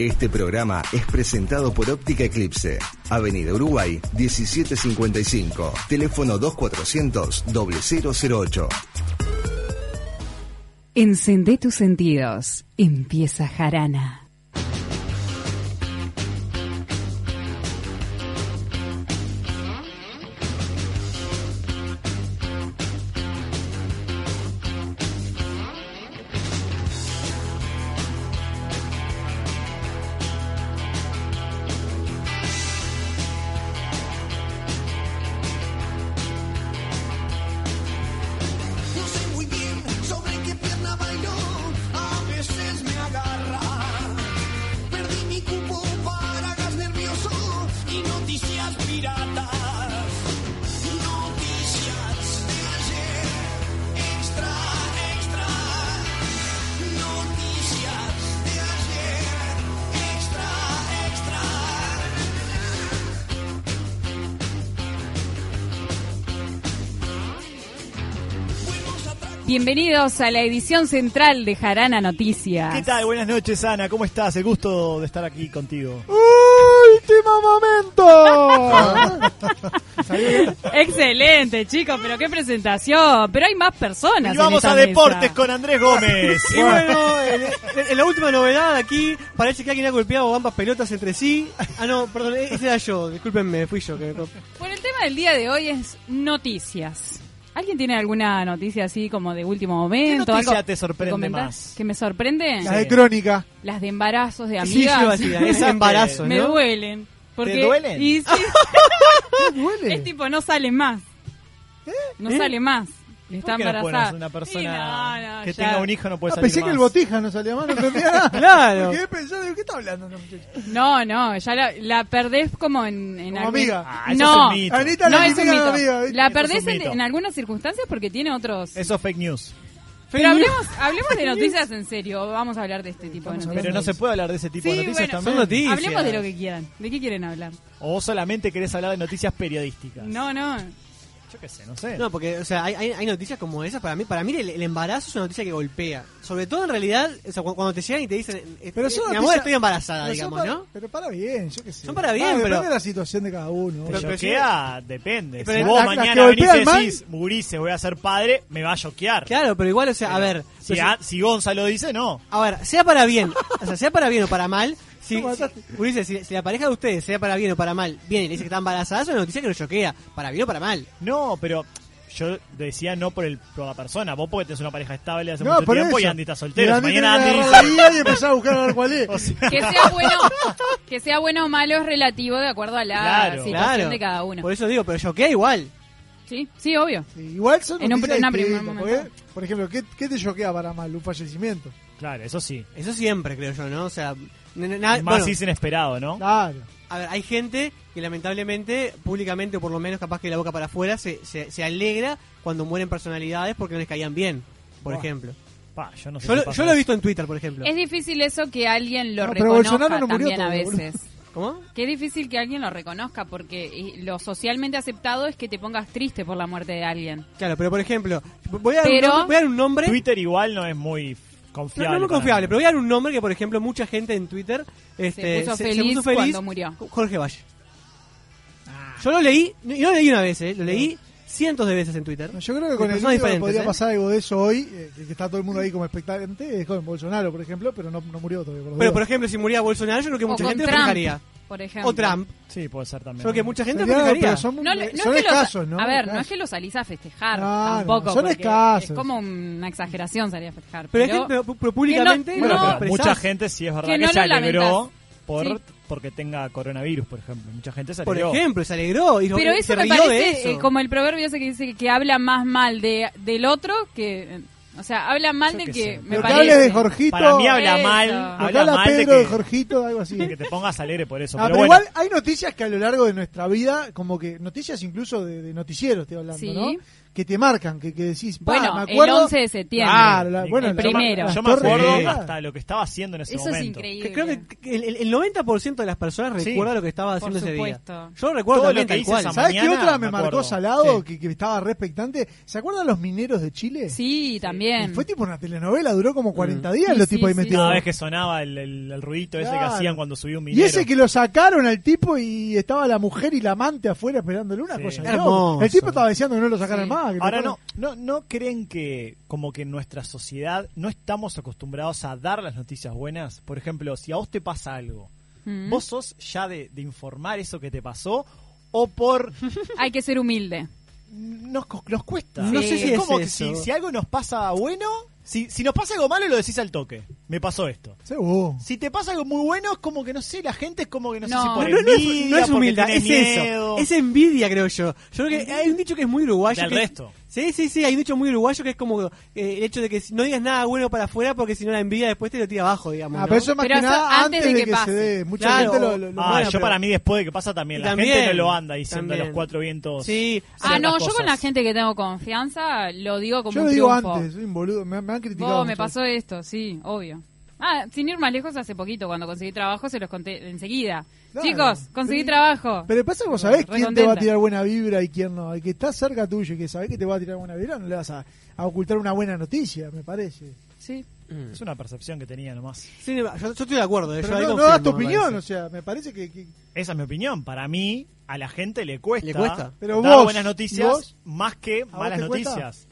Este programa es presentado por Óptica Eclipse, Avenida Uruguay 1755, teléfono 2400 0008. Encendé tus sentidos. Empieza Jarana. Bienvenidos a la edición central de Jarana Noticias. ¿Qué tal? Buenas noches, Ana. ¿Cómo estás? El gusto de estar aquí contigo. ¡Último momento! Excelente, chicos, pero qué presentación. Pero hay más personas. Y vamos en a deportes mesa. con Andrés Gómez. Y bueno, en, en la última novedad aquí parece que alguien ha golpeado ambas pelotas entre sí. Ah, no, perdón, ese era yo, discúlpenme, fui yo. Que... Bueno, el tema del día de hoy es noticias. ¿Alguien tiene alguna noticia así como de último momento? ¿Qué noticia algo te sorprende que más? ¿Que me sorprende? La de crónica. Las de embarazos de Sí, yo amigas. es embarazo, me ¿no? duelen. Porque, duelen? Y sí, duele? es tipo, no sale más. No ¿Eh? sale más. Está ¿Por qué no puede embarazada. una persona Y no, no, que ya. tenga un hijo no puede Ah, salir pensé que más? el botija no salía más, no entendía nada. Claro. Me quedé pensando, ¿de qué está hablando? No, muchacho? No, no, ya la, la perdés como en, en Como algún- amiga. Ah, eso no, es un mito. Anita no la es un de mito. amiga, ¿viste? La Eso perdés en, mito. en algunas circunstancias porque tiene otros. Eso es fake news. Pero hablemos, hablemos de noticias en serio. Vamos a hablar de este tipo de noticias. Pero no se puede hablar de ese tipo Sí, de noticias bueno, también. son noticias. Hablemos de lo que quieran. ¿De qué quieren hablar? O vos solamente querés hablar de noticias periodísticas. No, no. Yo qué sé, no sé. No, porque, o sea, hay, hay, hay noticias como esas. Para mí, para mí el, el embarazo es una noticia que golpea. Sobre todo, en realidad, o sea, cu- cuando te llegan y te dicen, eh, Pero son mi amor, estoy embarazada, Pero digamos, para- ¿no? Pero para bien, yo qué sé. Son para bien, Ah, pero- Depende de la situación de cada uno. Pero- pero choquea, depende. pero si la- vos que mañana venís y decís, Murice, voy a ser padre, me va a choquear. Claro, pero igual, o sea, a ver. Si, a- si Gonzalo dice, no. A ver, sea para bien, o sea, sea para bien o para mal, si, Ulises, si, si la pareja de ustedes, sea para bien o para mal, viene y le dice que está embarazada, es una noticia que lo choquea, para bien o para mal. No, pero yo decía no por, el, por la persona. Vos porque tenés una pareja estable hace No, mucho por tiempo eso. y Andy está soltero. Y Si Andy mañana Andy dice... y empezar a buscar a ver cuál es. o sea, Que sea bueno, que sea bueno o malo es relativo de acuerdo a la Claro. situación Claro. de cada uno. Por eso digo, pero choquea igual. Sí, sí, obvio. Sí, igual son En un noticias primer distintas, momento. porque, Por ejemplo, ¿qué, ¿qué te choquea para mal? Un fallecimiento. claro, eso sí. Eso siempre, creo yo, ¿no? O sea, Más bueno, es inesperado, ¿no? Claro. a ver, hay gente que lamentablemente, públicamente o por lo menos capaz que de la boca para afuera, se, se, se alegra cuando mueren personalidades porque no les caían bien, por Oh. ejemplo. Pa, yo no sé Yo, si lo- yo lo he visto en Twitter, por ejemplo. Es difícil eso que alguien lo No, reconozca Bolsonaro no murió también a todavía, boludo. veces. ¿Cómo? Que es difícil que alguien lo reconozca porque lo socialmente aceptado es que te pongas triste por la muerte de alguien. Claro, pero por ejemplo, voy a dar, Pero- un, nombre, voy a dar un nombre. Twitter igual no es muy confiable. no es muy confiable, mí. pero voy a dar un nombre que, por ejemplo, mucha gente en Twitter este, puso feliz cuando murió. Jorge Valle. Yo lo leí, y no lo leí una vez, eh, lo leí cientos de veces en Twitter. Yo creo que con el podría ¿eh? pasar algo de eso hoy, eh, que, está todo el mundo ahí como expectante, es con Bolsonaro, por ejemplo, pero no, no murió todavía. por Pero, dudas. por ejemplo, si moría Bolsonaro, yo creo que O mucha gente lo Trump, festejaría. Por ejemplo. O Trump. Sí, puede ser también. Creo que mucha gente lo Sería- festejaría. pero son, No, no son es que los- escasos, ¿no? A ver, no es que lo salís a festejar No, no, tampoco. son porque escasos. Es como una exageración salir a festejar. Pero, Pero, hay gente, pero, públicamente que Bueno, no- pero expresás. mucha gente sí es verdad que que, no se lo alegró lamentás. por, Sí. porque tenga coronavirus, por ejemplo. Mucha gente se Por alegró. ejemplo, se alegró y lo- pero se eso me rió de parece eso. eh, como el proverbio ese que dice que habla más mal de del otro que... O sea, habla mal Yo de que sé. me Pero que parece. hables de Jorgito. Para mí habla Eso. mal, habla habla mal de Pedro de que, Jorgito, algo así. de que te pongas alegre por eso. Ah, pero, pero bueno, igual hay noticias que a lo largo de nuestra vida, como que noticias incluso de, de noticieros, estoy hablando, Sí. ¿no? Que te marcan, que, que decís, Bueno, me el acuerdo. 11 de septiembre. Claro, la- El bueno, el primero. Yo me torres acuerdo gemelas. hasta lo que estaba haciendo en ese Eso momento. es increíble. Creo que el, el- el 90% de las personas Sí. recuerda lo que estaba Por haciendo ese día. Yo recuerdo Todo lo que hice esa ¿Sabes qué otra me, me marcó acuerdo. Salado? Sí. Que, que estaba re expectante. ¿Se acuerdan los mineros de Chile? Sí, también. Fue tipo una telenovela, duró como 40 días Sí, los sí, tipos ahí sí. metidos. Cada vez que sonaba el, el- el ruidito ese que hacían cuando subía un Y minero. ese que lo sacaron al tipo y estaba la mujer y la amante afuera esperándole una Sí. cosa. El tipo estaba deseando que no lo sacaran más. Ahora no, no, no creen que como que en nuestra sociedad no estamos acostumbrados a dar las noticias buenas. Por ejemplo, si a vos te pasa algo, Mm. vos sos ya de, de informar eso que te pasó o por Hay que ser humilde. nos, nos cuesta. No sé si es como es que si, eso. si algo nos pasa bueno, si, si nos pasa algo malo lo decís al toque. Me pasó esto. Si te pasa algo muy bueno, es como que no sé, la gente es como que no, No. sé si por No, no, no es, envidia, no es porque humildad, tiene es miedo. eso. Es envidia, creo yo. Yo creo que hay un dicho que es muy uruguayo. Del que- resto. Sí, sí, sí, hay un dicho muy uruguayo que es como eh, el hecho de que si no digas nada bueno para afuera porque si no la envidia después te lo tira abajo, digamos. Ah, ¿no? pero eso es más Pero que nada antes de que que, se pase. dé. Mucha Claro. gente lo, lo- lo- Ah, Bueno, yo pero- para mí después de que pasa también, la también, gente no lo anda diciendo a los cuatro vientos. Sí, Ah, no, yo cosas. con la gente que tengo confianza lo digo como Yo un lo digo triunfo. antes, soy un boludo. Me, me han criticado. Vos, me pasó esto, sí, obvio. Ah, sin ir más lejos, hace poquito, cuando conseguí trabajo, se los conté enseguida. Claro. Chicos, conseguí Sí. trabajo. Pero pasa que vos sabés quién te va a tirar buena vibra y quién no. El que está cerca tuyo y que sabés que te va a tirar buena vibra, no le vas a, a ocultar una buena noticia, me parece. Sí. Mm. Es una percepción que tenía nomás. Sí, yo, yo estoy de acuerdo. Pero yo no, no confirmo, das tu opinión, o sea, me parece que, que- Esa es mi opinión. Para mí, a la gente le cuesta, Le cuesta. Pero dar vos, buenas ¿y noticias vos? más que malas noticias.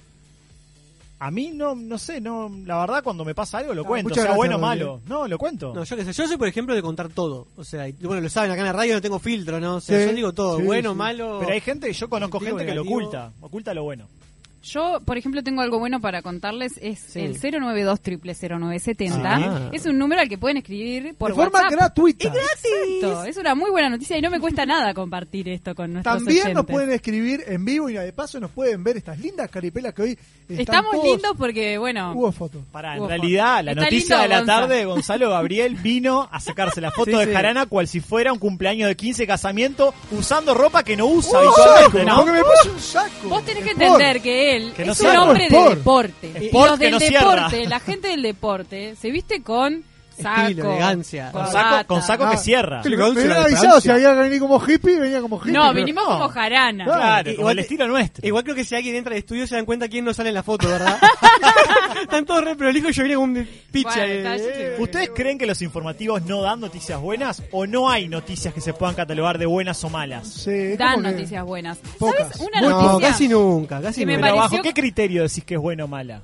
A mí no, no sé, no, la verdad cuando me pasa algo lo Ah, cuento, sea bueno o malo. No, lo cuento. No, yo qué sé, yo soy por ejemplo de contar todo. O sea, y, bueno, lo saben acá en la radio, no tengo filtro, ¿no? O sea, Sí, yo digo todo, sí, bueno, sí. malo. Pero hay gente, yo conozco gente que lo oculta, oculta lo bueno. Yo, por ejemplo, tengo algo bueno para contarles. Es Sí. el 092 0970 Ah. Es un número al que pueden escribir por de forma WhatsApp. gratuita. Exacto, Es una muy buena noticia y no me cuesta nada compartir esto con nuestros También nos pueden escribir en vivo y de paso nos pueden ver estas lindas caripelas que hoy están Estamos todos- lindos porque, bueno, Hubo fotos. Para, en realidad, foto. la Está noticia lindo, de la Gonza. tarde, Gonzalo Gabriel vino a sacarse la foto Sí, de sí. Jarana cual si fuera un cumpleaños de 15 casamiento, usando ropa que no usa Un habitualmente, saco, ¿no? Porque me puse un saco. Vos tenés que entender que él Que no es un cierra. hombre de Sport. deporte. Y los que del no cierra. deporte, la gente del deporte, se viste con saco, Estilo, elegancia. Con saco, con saco que cierra. Me hubieran avisado si había que venir como hippie, venía como hippie. No, pero- vinimos no. como jarana. Claro. Claro, como Igual- el estilo nuestro. Igual creo que si alguien entra al estudio se dan cuenta quién no sale en la foto, ¿verdad? Están todos re prolijos y yo vine con un picha. Bueno, eh. ¿Ustedes creen que los informativos no dan noticias buenas o no hay noticias que se puedan catalogar de buenas o malas? Sí, es Dan como que- noticias buenas. Pocas. ¿Sabes una No, noticia? casi nunca, casi que me nunca. Pero pareció- ¿bajo qué criterio decís que es buena o mala?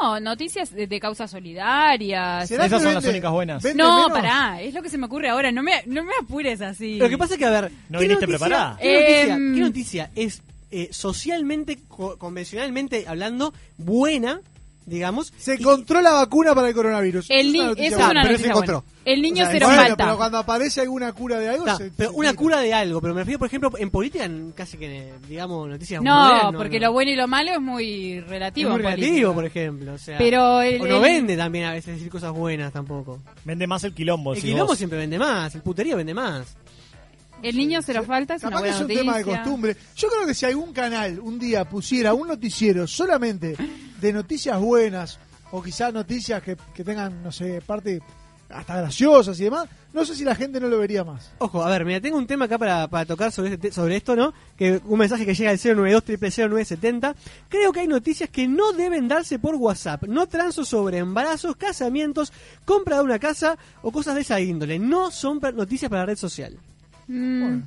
No, noticias de, de causas solidarias. ¿Será Esas que son las únicas buenas. vende No, menos? pará, es lo que se me ocurre ahora. No me, no me apures así. Lo que pasa es que, a ver. ¿No ¿qué viniste noticia- preparada? ¿qué noticia, Em. qué noticia es eh, socialmente, co- convencionalmente hablando, buena, digamos? Se y- encontró la vacuna para el coronavirus. El Es ni- una noticia eso buena. es una pero se noticia encontró. buena. El niño O sea, cero Bueno, falta. pero cuando aparece alguna cura de algo, se- pero se una cura de algo, pero me refiero, por ejemplo, en política, en casi que, digamos, noticias No, modernas, porque no. lo bueno y lo malo es muy Es relativo. muy política. relativo, por ejemplo. O sea, Pero el- o no el- vende también a veces decir cosas buenas tampoco. Vende más el quilombo. el quilombo vos. siempre vende más, el puterío vende más. El niño cero falta es una Capaz que buena es un noticia. tema de costumbre. Yo creo que si algún canal un día pusiera un noticiero solamente de noticias buenas o quizás noticias que, que tengan, no sé, parte hasta graciosas y demás, no sé si la gente no lo vería más. Ojo, a ver, mira, tengo un tema acá para, para tocar sobre, este te- sobre esto, ¿no? Que un mensaje que llega al 092 0970 Creo que hay noticias que no deben darse por WhatsApp. No transo sobre embarazos, casamientos, compra de una casa o cosas de esa índole. No son per- noticias para la red social. Mm,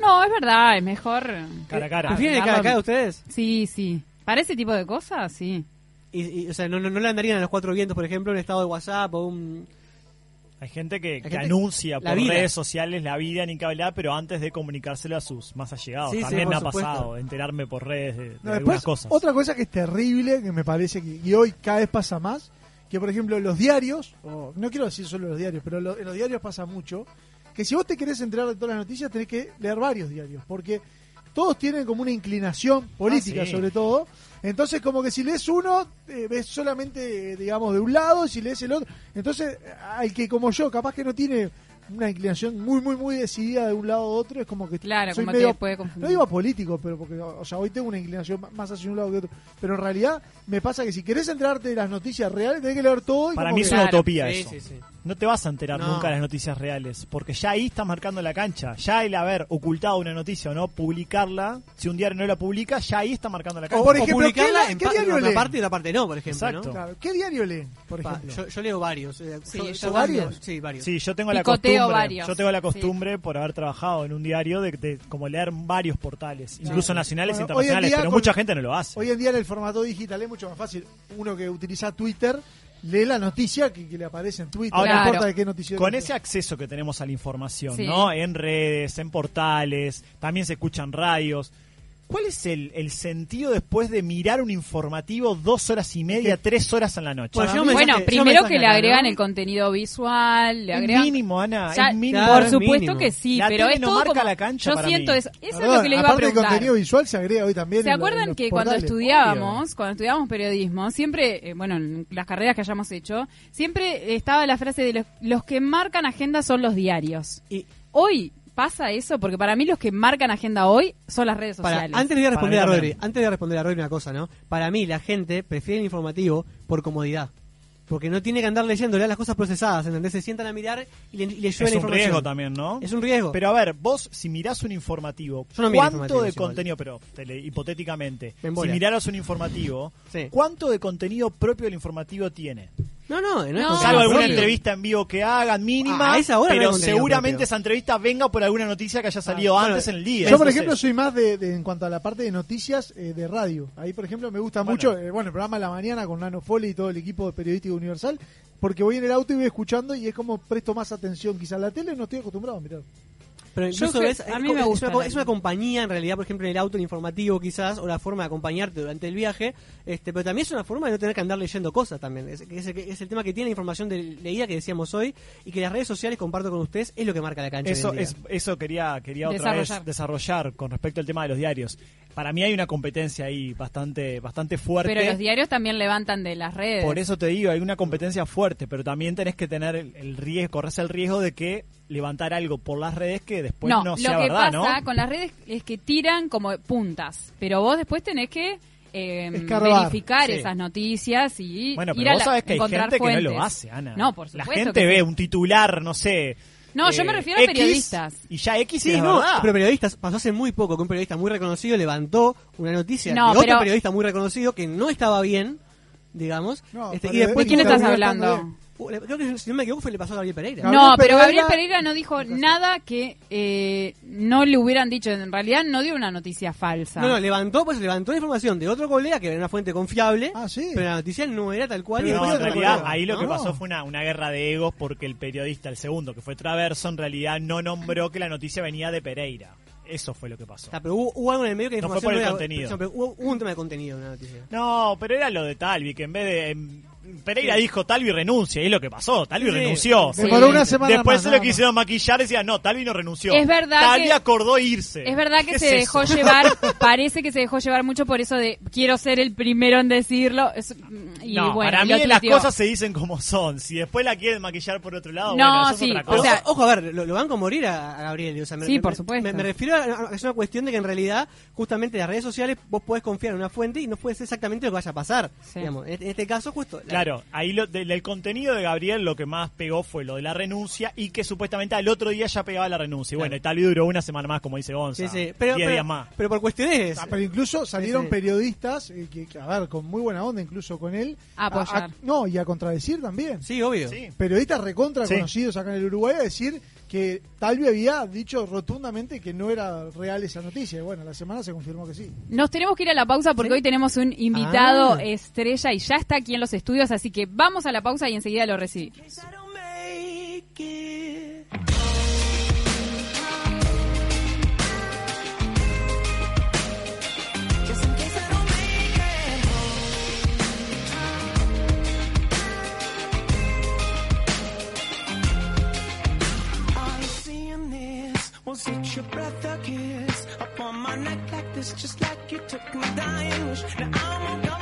No, es verdad, es mejor. Cara a cara. ¿Prefieren el cara a cara ustedes? Sí, sí. Para ese tipo de cosas, sí. Y, y, o sea, no, no, no le andarían a los cuatro vientos, por ejemplo, un estado de WhatsApp o un... Hay gente que, que gente- anuncia por vida. redes sociales la vida ni que hablar, pero antes de comunicárselo a sus más allegados. Sí, También me ha supuesto. pasado enterarme por redes de, de No, algunas después, cosas. otra cosa que es terrible, que me parece que y hoy cada vez pasa más, que por ejemplo los diarios, o no quiero decir solo los diarios, pero lo- en los diarios pasa mucho, que si vos te querés enterar de todas las noticias tenés que leer varios diarios, porque todos tienen como una inclinación política Ah, sí. sobre todo, entonces como que si lees uno, eh, ves solamente, eh, digamos, de un lado, y si lees el otro, entonces al que como yo, capaz que no tiene una inclinación muy, muy, muy decidida de un lado u otro, es como que Claro, soy como medio, puede confundir. no digo político, pero porque, o sea, hoy tengo una inclinación más hacia un lado que otro. Pero en realidad me pasa que si querés enterarte de las noticias reales, tenés que leer todo. Y Para mí que- es una Claro. utopía Sí, eso. sí, sí. No te vas a enterar No. nunca de las noticias reales, porque ya ahí estás marcando la cancha. Ya el haber ocultado una noticia o no publicarla, si un diario no la publica, ya ahí está marcando la cancha. por ejemplo, publicarla ¿qué- en qué diario una leen? parte y otra parte no, por ejemplo. Exacto. ¿no? Claro, ¿Qué diario leen, por Pa, ejemplo? yo, yo leo varios. eh, Sí, yo- varios. Sí, varios. Sí, yo tengo la costumbre, varios. yo tengo la Sí. costumbre por haber trabajado en un diario de, de como leer varios portales, incluso nacionales Bueno, e internacionales, pero con- mucha gente no lo hace. Hoy en día en el formato digital es mucho más fácil. Uno que utiliza Twitter lee la noticia que, que le aparece en Twitter. Ahora, no Claro. importa de qué noticia. Con ese acceso que tenemos a la información, Sí. ¿no? En redes, en portales, también se escuchan radios. ¿Cuál es el, el sentido después de mirar un informativo dos horas y media, tres horas en la noche? Bueno, yo primero que le agregan ¿no? el contenido visual, le es agregan... mínimo, Ana, es mínimo. Por es supuesto mínimo. que sí, La pero es no todo marca como- la cancha Yo para siento mí. eso. Eso es lo que le iba a preguntar. contenido visual se agrega hoy también. ¿Se en lo- en acuerdan los que cuando estudiábamos, cuando estudiábamos periodismo, siempre, eh, bueno, en las carreras que hayamos hecho, siempre estaba la frase de los, los que marcan agenda son los diarios. Y Hoy pasa eso, porque para mí los que marcan agenda hoy son las redes para, sociales. antes le voy a responder a Para Rodri, antes de responder a Rodri una cosa, ¿no? Para mí la gente prefiere el informativo por comodidad. Porque no tiene que andar leyendo, le dan las cosas procesadas, ¿entendés? Se sientan a mirar y le, y le llueve Es la un información. riesgo también, ¿no? Es un riesgo. Pero a ver, vos si mirás un informativo, Yo no miro ¿cuánto de contenido, pero tele- hipotéticamente, Me si miraras un informativo, Sí. ¿cuánto de contenido propio del informativo tiene? No, no, no No, Salvo alguna propio. entrevista en vivo que hagan mínima, Ah, a esa hora no pero contenido seguramente propio. esa entrevista venga por alguna noticia que haya salido bueno, antes en el día. Yo, por ejemplo, soy más de, de- en cuanto a la parte de noticias eh, de radio. Ahí, por ejemplo, me gusta Bueno. mucho, eh, bueno, el programa de la mañana con Nano Foley y todo el equipo de periodístico universal, porque voy en el auto y voy escuchando y es como presto más atención. Quizás la tele no estoy acostumbrado a mirar. Pero incluso ves, a es mí co- me es gusta una la- es una compañía en realidad, por ejemplo, en el auto, el informativo quizás, o la forma de acompañarte durante el viaje, este, pero también es una forma de no tener que andar leyendo cosas también. Es, es, el- es el tema que tiene información de leída que decíamos hoy y que las redes sociales, comparto con ustedes, es lo que marca la cancha. Eso, hoy en día. es, eso quería, quería otra Desarrollar. vez desarrollar con respecto al tema de los diarios. Para mí hay una competencia ahí bastante, bastante fuerte. Pero los diarios también levantan de las redes. Por eso te digo, hay una competencia fuerte, pero también tenés que tener el, el riesgo, corres el riesgo de que levantar algo por las redes que después no, no, sea lo que verdad, pasa ¿no? con las redes es que tiran como puntas, pero vos después tenés que eh, verificar Sí. esas noticias y Bueno, ir pero a vos la- sabés que hay gente que no lo hace, Ana. No, por La supuesto gente que ve sí. un titular, no sé. Eh, No, yo me refiero a X, periodistas. Y ya X Sí, es no, verdad. pero periodistas, pasó hace muy poco que un periodista muy reconocido levantó una noticia No, de otro pero- periodista muy reconocido que no estaba bien, digamos. No, este, y después ¿De quién está estás hablando? Creo que si no me equivoco fue le pasó a Gabriel Pereira. Gabriel No, pero Pereira- Gabriel Pereira no dijo nada que eh, no le hubieran dicho. En realidad no dio una noticia falsa. No, no, levantó, pues levantó la información de otro colega que era una fuente confiable, Ah, sí. pero la noticia no era tal cual. No, en realidad ahí lo que ¿no? pasó fue una, una guerra de egos porque el periodista, el segundo, que fue Traverso, en realidad no nombró que la noticia venía de Pereira. Eso fue lo que pasó. Está, pero hubo, hubo algo en el medio que No fue por el era- contenido. pero hubo, hubo un tema de contenido en la noticia. No, pero era lo de Talvi, que en vez de... em, Pereira dijo Talvi renuncia, y es lo que pasó, Talvi Sí. renunció. Sí. Demoró una semana Después más, se lo más. quisieron maquillar y decían, no, Talvi no renunció. Es verdad Talvi que- acordó irse. Es verdad ¿Qué que es se eso? dejó llevar, parece que se dejó llevar mucho por eso de quiero ser el primero en decirlo. Es- y no, bueno, para mí las cosas se dicen como son. Si después la quieren maquillar por otro lado, No, bueno, eso sí, es otra o cosa. Pero, sea- ojo, a ver, lo, lo van a morir a, a Gabriel. o sea, me- Sí, me- por supuesto. Me, me refiero a, a- es una cuestión de que en realidad, justamente las redes sociales, vos podés confiar en una fuente y no puede ser exactamente lo que vaya a pasar. Sí. Digamos. En, en este caso, justo. La- Claro, ahí lo, del, del contenido de Gabriel lo que más pegó fue lo de la renuncia y que supuestamente al otro día ya pegaba la renuncia. Y bueno, Claro. y tal vez duró una semana más, como dice Gonza. Sí, sí. Pero, 10 pero- días más. pero por cuestiones. Ah, pero incluso salieron Sí, sí. periodistas, eh, que, a ver, con muy buena onda incluso con él. A apoyar. no, y a contradecir también. Sí, obvio. Sí. Periodistas recontra Sí. conocidos acá en el Uruguay a decir que Talvi había dicho rotundamente que no era real esa noticia. Y bueno, la semana se confirmó que sí. Nos tenemos que ir a la pausa porque ¿Sí? hoy tenemos un invitado Ah. estrella y ya está aquí en los estudios, así que vamos a la pausa y enseguida lo recibimos. This, just like you took my dying wish. Now I'm all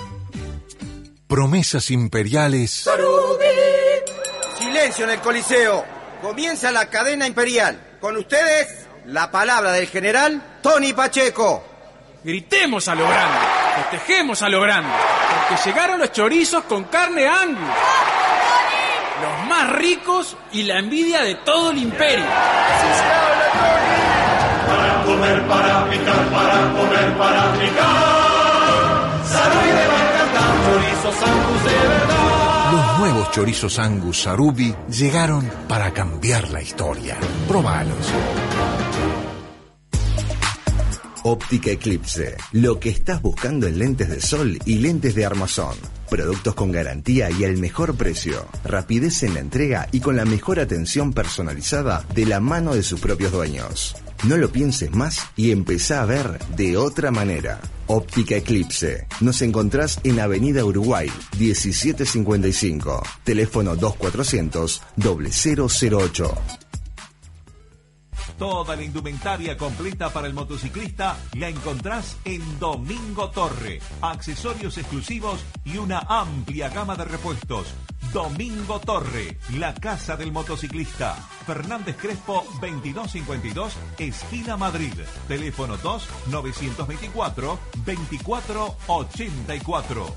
Promesas imperiales Silencio en el Coliseo. Comienza la cadena imperial. Con ustedes, la palabra del general Tony Pacheco. Gritemos a lo grande, festejemos a lo grande, porque llegaron los chorizos con carne angus. Los más ricos y la envidia de todo el imperio. Para comer, para picar, para comer, para picar. Chorizos angus de verdad. Los nuevos chorizos Angus Sarubi llegaron para cambiar la historia. Probalos. Óptica Eclipse. Lo que estás buscando en lentes de sol y lentes de armazón. Productos con garantía y el mejor precio. Rapidez en la entrega y con la mejor atención personalizada de la mano de sus propios dueños. No lo pienses más y empezá a ver de otra manera. Óptica Eclipse. Nos encontrás en Avenida Uruguay, 1755. Teléfono 2400 0008. Toda la indumentaria completa para el motociclista la encontrás en Domingo Torre. Accesorios exclusivos y una amplia gama de repuestos. Domingo Torre, la casa del motociclista. Fernández Crespo 2252, esquina Madrid. Teléfono 2 924 2484.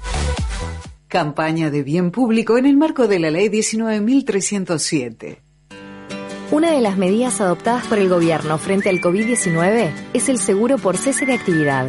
Campaña de bien público en el marco de la Ley 19.307. Una de las medidas adoptadas por el gobierno frente al COVID-19 es el seguro por cese de actividad.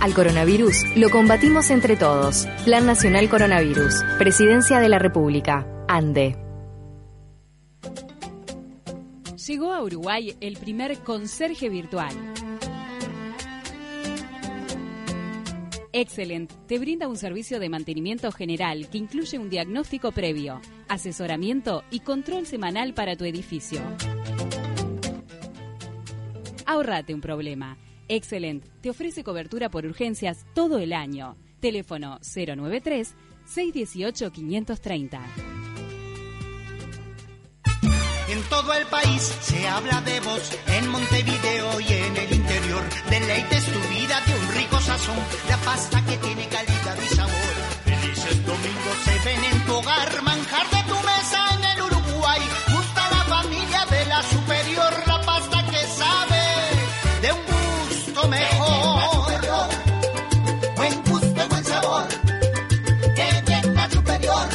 Al coronavirus lo combatimos entre todos. Plan Nacional Coronavirus. Presidencia de la República. ANDE. Llegó a Uruguay el primer conserje virtual. Excellent te brinda un servicio de mantenimiento general que incluye un diagnóstico previo, asesoramiento y control semanal para tu edificio. Ahorrate un problema. Excellent te ofrece cobertura por urgencias todo el año. Teléfono 093 618 530. En todo el país se habla de vos, en Montevideo y en el interior. Deleites tu vida de un rico sazón, la pasta que tiene calidad y sabor. Felices domingos se ven en tu hogar, manjar de tu mesa en el Uruguay. Gusta la familia de la superior, la gusto mejor. Buen gusto y buen sabor, que bien la superior.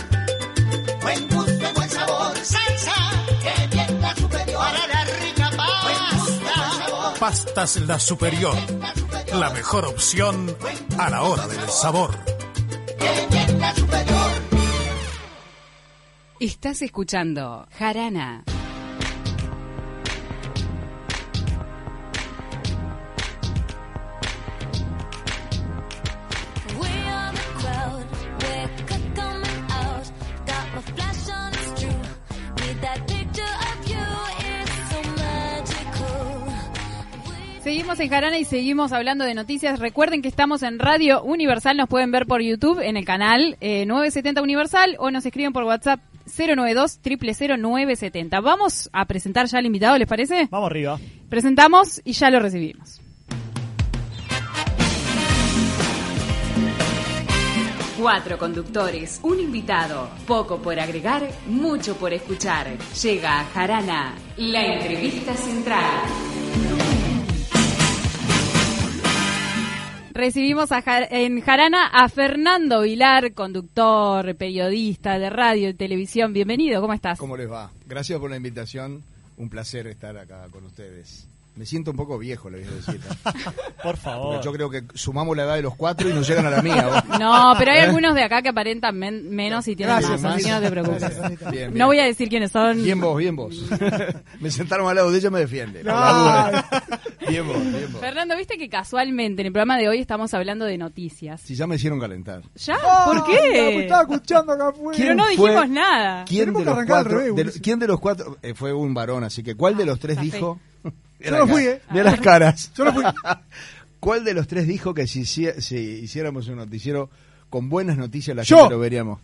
Buen gusto y buen sabor, salsa, que bien la superior. Para la rica pasta. Pastas La Superior. La mejor opción a la hora del sabor. Estás escuchando Jarana. Seguimos en Jarana y seguimos hablando de noticias. Recuerden que estamos en Radio Universal, nos pueden ver por YouTube en el canal eh, 970 Universal o nos escriben por WhatsApp 092 970 Vamos a presentar ya al invitado, ¿les parece? Vamos arriba. Presentamos y ya lo recibimos. Cuatro conductores, un invitado, poco por agregar, mucho por escuchar. Llega a Jarana, la entrevista central. Recibimos a en Jarana a Fernando Vilar, conductor, periodista de radio y televisión. Bienvenido, ¿cómo estás? ¿Cómo les va? Gracias por la invitación Un placer estar acá con ustedes. Me siento un poco viejo, le voy a decir. Por favor. Porque yo creo que sumamos la edad de los cuatro y nos llegan a la mía. vos. No, pero hay ¿Eh? algunos de acá que aparentan men- menos y tienen Gracias, más, así que no te preocupes. Bien, bien. No voy a decir quiénes son. Bien vos, bien vos. me sentaron al lado de ella y me defiende. No. Bien vos, bien vos. Fernando, viste que casualmente en el programa de hoy estamos hablando de noticias. Si ya me hicieron calentar. ¿Ya? Ah, ¿Por qué? Estaba escuchando acá afuera. Pero no fue- dijimos nada. ¿Quién Tenemos de, que los arrancar al cuatro, revés, de- Ulises. ¿Quién de los cuatro? eh, fue un varón, así que ¿cuál de los tres Café. dijo? Yo no fui, ¿eh? Mira las caras. Yo no fui. ¿Cuál de los tres dijo que si, hici- si hiciéramos un noticiero con buenas noticias la Yo. gente lo veríamos?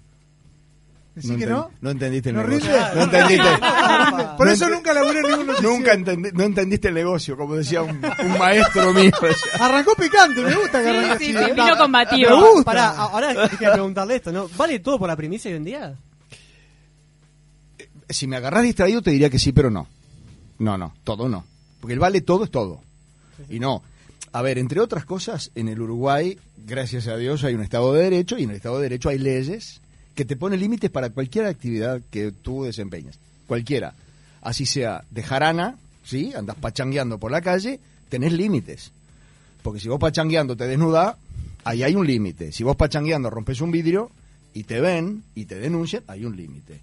¿Decí que no? No entendiste el ¿No negocio. rinde? No entendiste. Por No eso nunca laburé ningún noticiero. Nunca entendi- no entendiste el negocio, como decía un, un maestro mío. Arrancó picante, me gusta que arranque sí, así, sí, ¿eh? vino combativo. Me gusta. Pará, ahora quería preguntarle esto, ¿no? ¿Vale todo por la primicia hoy en día? Si me agarrás distraído te diría que sí, pero no. No, no, todo no. Porque el vale todo es todo. Y no. A ver, entre otras cosas, en el Uruguay, gracias a Dios, hay un Estado de Derecho y en el Estado de Derecho hay leyes que te ponen límites para cualquier actividad que tú desempeñes. Cualquiera. Así sea de jarana, ¿sí? Andas pachangueando por la calle, tenés límites. Porque si vos pachangueando te desnudás, ahí hay un límite. Si vos pachangueando rompes un vidrio y te ven y te denuncian, hay un límite.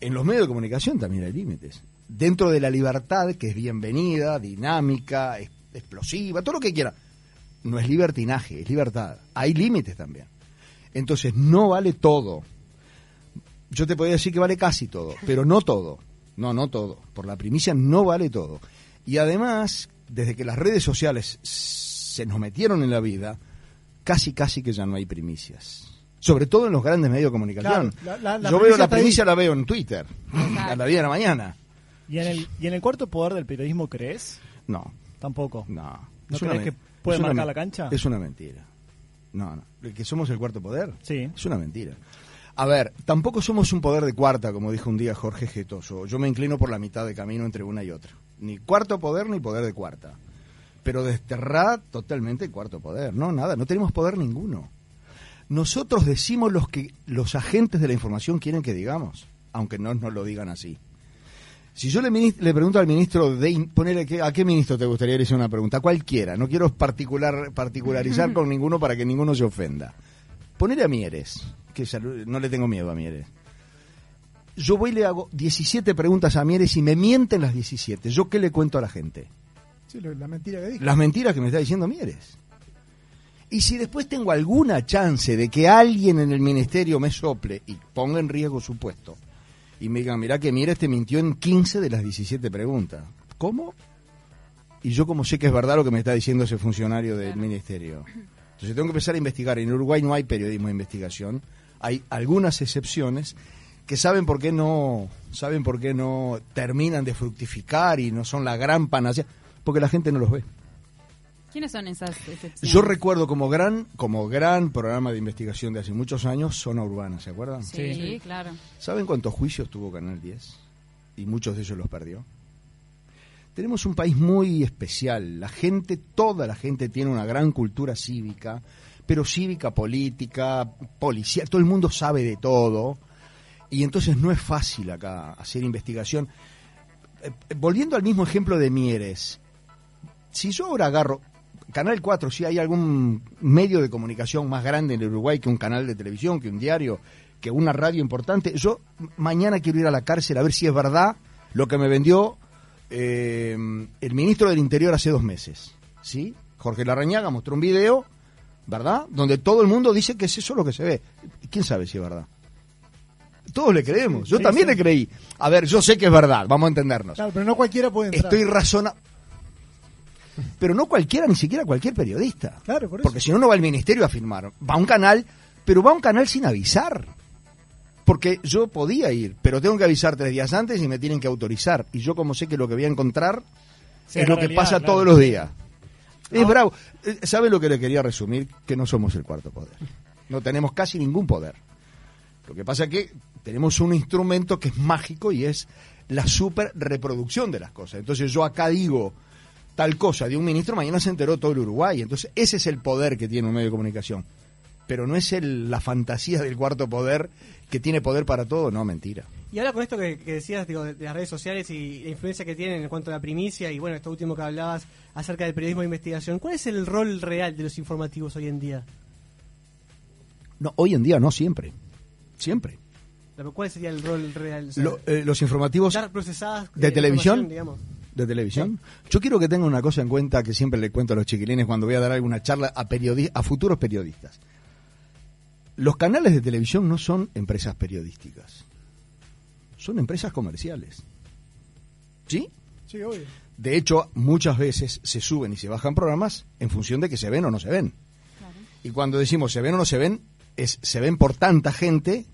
En los medios de comunicación también hay límites. Dentro de la libertad, que es bienvenida, dinámica, es- explosiva, todo lo que quiera. No es libertinaje, es libertad. Hay límites también. Entonces, no vale todo. Yo te podría decir que vale casi todo, pero no todo. No, no todo. Por la primicia no vale todo. Y además, desde que las redes sociales se nos metieron en la vida, casi, casi que ya no hay primicias. Sobre todo en los grandes medios de comunicación. Claro, la- la- la Yo veo la ahí. primicia, la veo en Twitter, a la día de la mañana. ¿Y en, el, ¿Y en el cuarto poder del periodismo crees? No, Tampoco. no. ¿No Es crees que puede marcar la cancha? Es una mentira. No, no. ¿El ¿Que somos el cuarto poder? Sí. Es una mentira. A ver, tampoco somos un poder de cuarta, como dijo un día Jorge Getoso. Yo me inclino por la mitad de camino entre una y otra. Ni cuarto poder ni poder de cuarta. Pero desterrar totalmente el cuarto poder. No, nada, no tenemos poder ninguno. Nosotros decimos los que los agentes de la información quieren que digamos, aunque no nos lo digan así. Si yo le, pregunto al ministro de que- a qué ministro te gustaría que le una pregunta, cualquiera, no quiero particular particularizar con ninguno para que ninguno se ofenda. Ponele a Mieres, que no le tengo miedo a Mieres. Yo voy y le hago 17 preguntas a Mieres y me mienten las 17. ¿Yo qué le cuento a la gente? Sí, la mentira que dije. Las mentiras que me está diciendo Mieres. Y si después tengo alguna chance de que alguien en el ministerio me sople y ponga en riesgo su puesto y me digan, mirá que Mieres te mintió en 15 de las 17 preguntas. ¿Cómo? Y yo como sé que es verdad lo que me está diciendo ese funcionario del ministerio. Entonces tengo que empezar a investigar. En Uruguay no hay periodismo de investigación. Hay algunas excepciones que saben por qué no saben por qué no terminan de fructificar y no son la gran panacea, porque la gente no los ve. ¿Quiénes son esas excepciones? Yo recuerdo como gran como gran programa de investigación de hace muchos años Zona Urbana, ¿se acuerdan? Sí, claro. ¿Saben cuántos juicios tuvo Canal 10? Y muchos de ellos los perdió. Tenemos un país muy especial. La gente, toda la gente tiene una gran cultura cívica, pero cívica, política, policial. Todo el mundo sabe de todo. Y entonces no es fácil acá hacer investigación. Eh, eh, volviendo al mismo ejemplo de Mieres, si yo ahora agarro Canal 4, si hay algún medio de comunicación más grande en el Uruguay que un canal de televisión, que un diario, que una radio importante, yo mañana quiero ir a la cárcel a ver si es verdad lo que me vendió eh, el ministro del Interior hace dos meses. ¿sí? Jorge Larrañaga mostró un video, ¿verdad? Donde todo el mundo dice que es eso lo que se ve. ¿Quién sabe si es verdad? Todos le creemos. Yo sí, también sí. le creí. A ver, yo sé que es verdad, vamos a entendernos. Claro, pero no cualquiera puede entrar. Estoy razonando. Pero no cualquiera, ni siquiera cualquier periodista. Claro, por eso. Porque si no, no va al ministerio a firmar. Va a un canal, pero va a un canal sin avisar. Porque yo podía ir, pero tengo que avisar tres días antes y me tienen que autorizar. Y yo como sé que lo que voy a encontrar Sí, es lo que pasa claro. todos los días. Es bravo. Eh, ¿Sabe lo que le quería resumir? Que no somos el cuarto poder. No tenemos casi ningún poder. Lo que pasa es que tenemos un instrumento que es mágico y es la super reproducción de las cosas. Entonces yo acá digo tal cosa de un ministro, mañana se enteró todo el Uruguay. Entonces ese es el poder que tiene un medio de comunicación. pero no es el, la fantasía del cuarto poder que tiene poder para todo, no, mentira. Y ahora con esto que, que decías digo, de, las redes sociales y la influencia que tienen en cuanto a la primicia y bueno, esto último que hablabas acerca del periodismo de investigación, ¿cuál es el rol real de los informativos hoy en día? No, hoy en día no, siempre. Siempre. ¿Cuál sería el rol real? O sea, Lo- eh, los informativos dar procesadas de eh, televisión, digamos. De televisión. Yo quiero que tengan una cosa en cuenta que siempre le cuento a los chiquilines cuando voy a dar alguna charla a periodi- a futuros periodistas. Los canales de televisión no son empresas periodísticas. Son empresas comerciales. ¿Sí? Sí, obvio. De hecho, muchas veces se suben y se bajan programas en función de que se ven o no se ven. Y cuando decimos se ven o no se ven, es se ven por tanta gente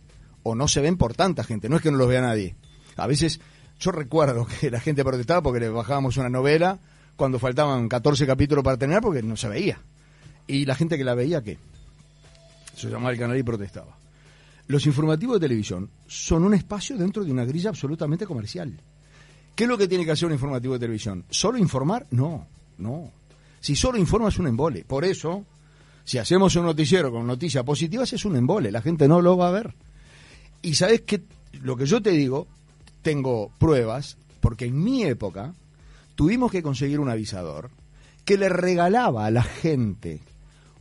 o no se ven por tanta gente. No es que no los vea nadie. A veces yo recuerdo que la gente protestaba porque le bajábamos una novela cuando faltaban 14 capítulos para terminar porque no se veía. Y la gente que la veía, ¿qué? Se llamaba el canal y protestaba. Los informativos de televisión son un espacio dentro de una grilla absolutamente comercial. ¿Qué es lo que tiene que hacer un informativo de televisión? ¿Solo informar? No, no. Si solo informa es un embole. Por eso, si hacemos un noticiero con noticias positivas es un embole. La gente no lo va a ver. Y sabes que lo que yo te digo, tengo pruebas, porque en mi época tuvimos que conseguir un avisador que le regalaba a la gente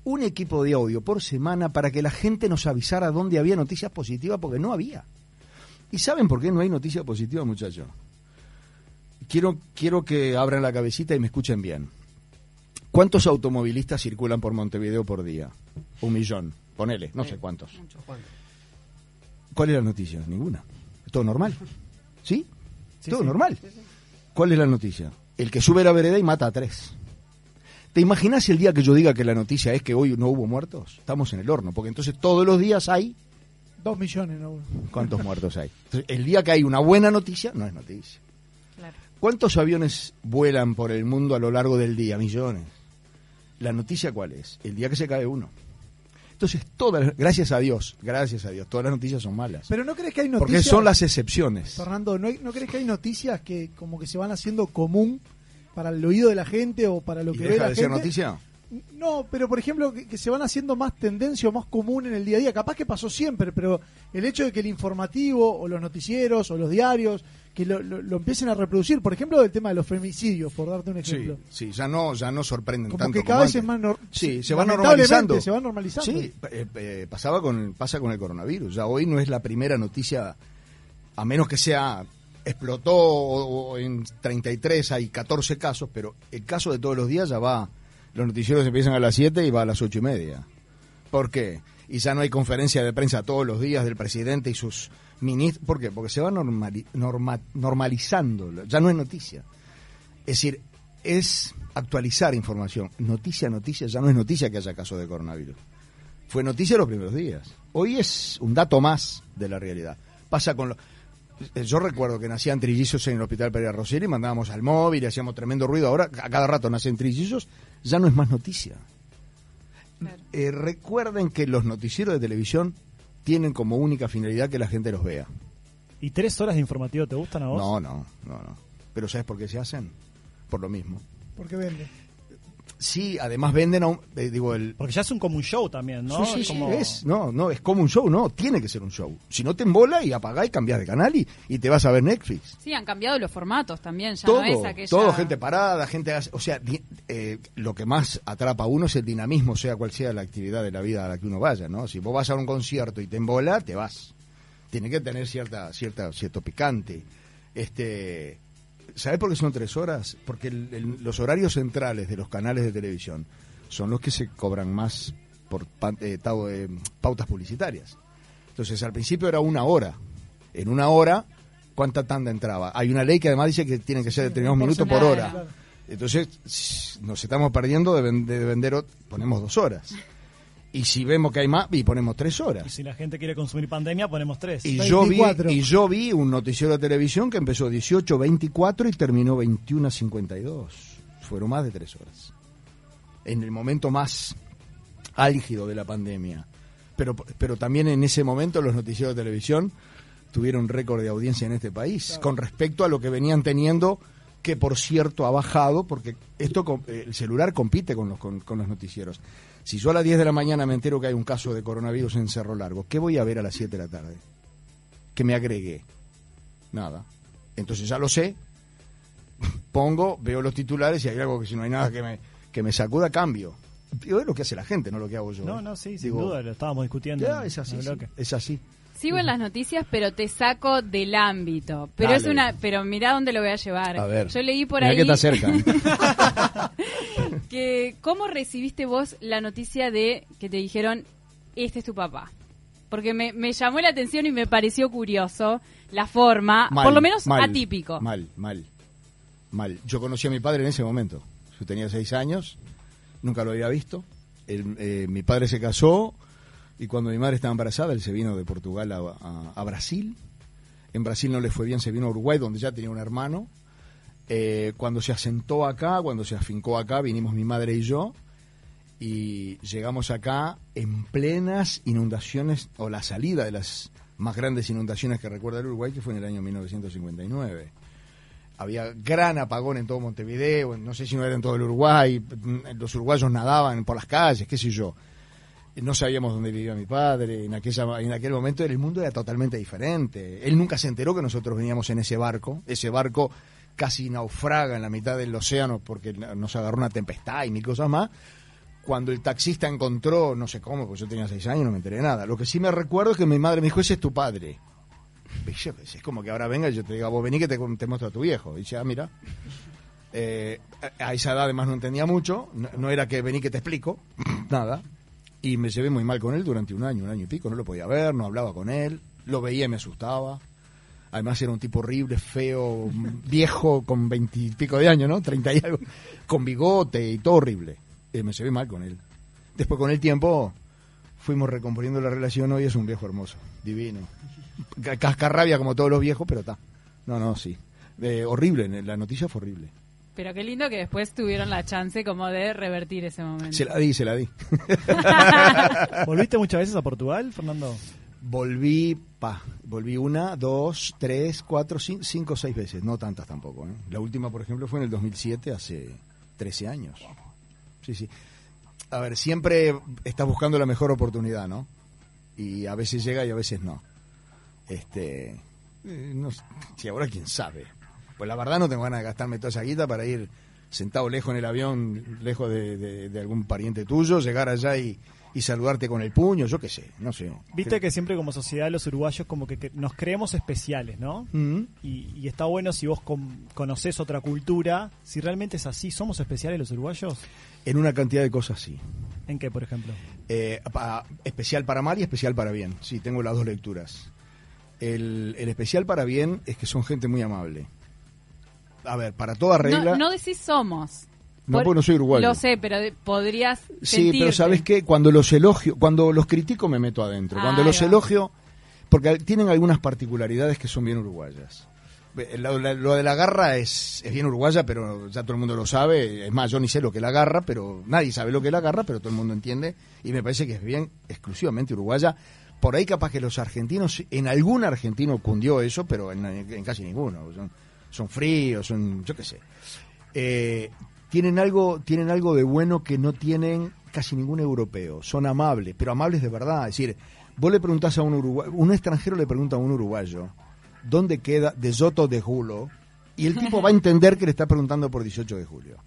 un equipo de audio por semana para que la gente nos avisara dónde había noticias positivas, porque no había. ¿Y saben por qué no hay noticias positivas, muchachos? Quiero, quiero que abran la cabecita y me escuchen bien. ¿Cuántos automovilistas circulan por Montevideo por día? Un millón. Ponele, no sé cuántos. ¿Cuál es la noticia? Ninguna. ¿Todo normal? ¿Sí? Todo sí. normal. ¿Cuál es la noticia? El que sube la vereda y mata a tres. ¿Te imaginas el día que yo diga que la noticia es que hoy no hubo muertos? Estamos en el horno, porque entonces todos los días hay... Dos millones, ¿no? ¿Cuántos muertos hay? Entonces, el día que hay una buena noticia, no es noticia. ¿Cuántos aviones vuelan por el mundo a lo largo del día? Millones. ¿La noticia cuál es? El día que se cae uno. Entonces, todas, gracias a Dios, gracias a Dios, todas las noticias son malas. Pero no crees que hay Porque noticias. son las excepciones. Fernando, ¿no, hay- ¿no crees que hay noticias que como que se van haciendo común para el oído de la gente o para lo ¿Y que ve deja la de gente? ser noticia? No, pero por ejemplo, que, que se van haciendo más tendencia o más común en el día a día. Capaz que pasó siempre, pero el hecho de que el informativo o los noticieros o los diarios que lo, lo- lo empiecen a reproducir, por ejemplo, el tema de los femicidios, por darte un Sí, ejemplo. sí, ya no, ya no sorprenden Como tanto que cada como vez es más nor- Sí, se va normalizando. se va normalizando. Sí, eh, eh, pasaba con, pasa con el coronavirus. Ya hoy no es la primera noticia, a menos que sea explotó o- o en 33 hay 14 casos, pero el caso de todos los días ya va. Los noticieros empiezan a las 7 y va a las ocho y media. ¿Por qué? Y ya no hay conferencia de prensa todos los días del presidente y sus ministros. ¿Por qué? Porque se va normali- norma- normalizando. Ya no es noticia. Es decir, es actualizar información. Noticia, noticia, ya no es noticia que haya caso de coronavirus. Fue noticia los primeros días. Hoy es un dato más de la realidad. Pasa con lo... eh, Yo recuerdo que nacían trillizos en el Hospital Pereira Rosselli, mandábamos al móvil y hacíamos tremendo ruido. Ahora, a cada rato nacen trillizos, ya no es más noticia. Eh, recuerden que los noticieros de televisión tienen como única finalidad que la gente los vea. ¿Y tres horas de informativo te gustan a vos? No, no, no, no. Pero ¿sabes por qué se hacen? Por lo mismo. Porque vende. Sí, además venden a un, eh, digo, el... Porque ya es un como un show también, ¿no? Sí, sí, Es sí, como- es, no, no, es como un show, no, tiene que ser un show. Si no te embola y apagás y cambiás de canal y, y te vas a ver Netflix. Sí, han cambiado los formatos también, ya todo, no es aquella... todo, gente parada, gente, o sea, di- eh, lo que más atrapa a uno es el dinamismo, sea cual sea la actividad de la vida a la que uno vaya, ¿no? Si vos vas a un concierto y te embola, te vas. Tiene que tener cierta, cierta, cierto picante. Este, ¿sabés por qué son tres horas? Porque el- el- los horarios centrales de los canales de televisión son los que se cobran más por eh, tau- eh, pautas publicitarias. Entonces, al principio era una hora. En una hora, ¿cuánta tanda entraba? Hay una ley que además dice que tienen que ser determinados minutos por hora. Entonces, nos estamos perdiendo de, ven- de vender, ponemos dos horas. Y si vemos que hay más, y ponemos tres Y horas. si la gente quiere consumir pandemia, ponemos tres. Y yo, vi, y yo vi un noticiero de televisión que empezó 18.24 y terminó 21.52. Fueron más de tres horas. En el momento más álgido de la pandemia. Pero, pero también en ese momento los noticieros de televisión tuvieron récord de audiencia en este país con respecto a lo que venían teniendo que por cierto ha bajado porque esto eh, el celular compite con los con, con los noticieros Si yo a las 10 de la mañana me entero que hay un caso de coronavirus en Cerro Largo, ¿qué voy a ver a las 7 de la tarde? Que me agregué. Nada. Entonces ya lo sé, pongo, veo los titulares y hay algo que si no hay nada que me, que me sacuda, cambio. Digo, es lo que hace la gente, no lo que hago yo. No, ¿eh? no, sí, sin Digo, duda, lo estábamos discutiendo. Ya, es así, sí, es así. Sigo en las noticias, pero te saco del ámbito. Pero Dale. es una, pero mirá dónde lo voy a llevar. A ver. Yo leí por ahí que está cerca. que cómo recibiste vos la noticia de que te dijeron este es tu papá. Porque me, me llamó la atención y me pareció curioso la forma, Mal, por lo menos mal, atípico. Mal, mal, mal. Yo conocí a mi padre en ese momento. Yo tenía seis años, nunca lo había visto. Él, eh, mi padre se casó y cuando mi madre estaba embarazada, él se vino de Portugal a, Brasil. En Brasil no le fue bien, se vino a Uruguay, donde ya tenía un hermano. Eh, cuando se asentó acá, cuando se afincó acá, vinimos mi madre y yo. Y llegamos acá en plenas inundaciones, o la salida de las más grandes inundaciones que recuerda el Uruguay, que fue en el año 1959 había gran apagón en todo Montevideo, no sé si no era en todo el Uruguay, los uruguayos nadaban por las calles, qué sé yo. No sabíamos dónde vivía mi padre, en, aquella, en aquel momento el mundo era totalmente diferente. Él nunca se enteró que nosotros veníamos en ese barco, ese barco casi naufraga en la mitad del océano porque nos agarró una tempestad y mil cosas más. Cuando el taxista encontró, no sé cómo, porque yo tenía seis años, no me enteré nada. Lo que sí me recuerdo es que mi madre me dijo, ese es tu padre. Es como que ahora venga y yo te diga, vos vení que te, te muestro a tu viejo. Y dice, ah, mira. Eh, a esa edad además no entendía mucho, no era que vení que te explico, nada. Y me llevé muy mal con él durante un año, un año y pico, no lo podía ver, no hablaba con él, lo veía y me asustaba. Además era un tipo horrible, feo, viejo, con veintipico de años, ¿no? Treinta y algo, con bigote y todo horrible. Y me llevé mal con él. Después con el tiempo fuimos recomponiendo la relación, hoy es un viejo hermoso, divino. Ca- Cascarrabia como todos los viejos, pero está. No, no, sí. Eh, horrible, la noticia fue horrible. Pero qué lindo que después tuvieron la chance como de revertir ese momento. Se la di, se la di. ¿Volviste muchas veces a Portugal, Fernando? Volví, pa, volví una, dos, tres, cuatro, cinco, cinco, seis veces, no tantas tampoco. ¿eh? La última, por ejemplo, fue en el 2007, hace 13 años. Sí, sí. A ver, siempre estás buscando la mejor oportunidad, ¿no? Y a veces llega y a veces no. Este, eh, no si ahora quién sabe. Pues la verdad no tengo ganas de gastarme toda esa guita para ir sentado lejos en el avión, lejos de, de- de algún pariente tuyo, llegar allá y, y saludarte con el puño, yo qué sé, no sé. Viste que siempre como sociedad los uruguayos como que, que nos creemos especiales, ¿no? Y, y está bueno si vos con- conocés otra cultura, si realmente es así, ¿somos especiales los uruguayos? En una cantidad de cosas sí. ¿En qué, por ejemplo? Eh, pa- especial para mal y especial para bien. Sí, tengo las dos lecturas. El, el especial para bien es que son gente muy amable. A ver, para toda regla... No, no decís somos. No, porque no soy uruguayo. Lo sé, pero de- podrías Sí, sentirte. pero ¿sabes qué? Cuando los elogio, cuando los critico me meto adentro. Cuando Ahí los va. elogio, porque tienen algunas particularidades que son bien uruguayas. Lo, lo de la garra es, es bien uruguaya, pero ya todo el mundo lo sabe. Es más, yo ni sé lo que es la garra, pero nadie sabe lo que es la garra, pero todo el mundo entiende. Y me parece que es bien exclusivamente uruguaya. Por ahí capaz que los argentinos, en algún argentino cundió eso, pero en, en casi ninguno. Son, son fríos, son, yo qué sé. Eh, tienen algo, tienen algo de bueno que no tienen casi ningún europeo. Son amables, pero amables de verdad. Es decir, vos le preguntás a un uruguayo, un extranjero le pregunta a un uruguayo, ¿dónde queda de Soto de Julo? Y el tipo va a entender que le está preguntando por 18 de julio.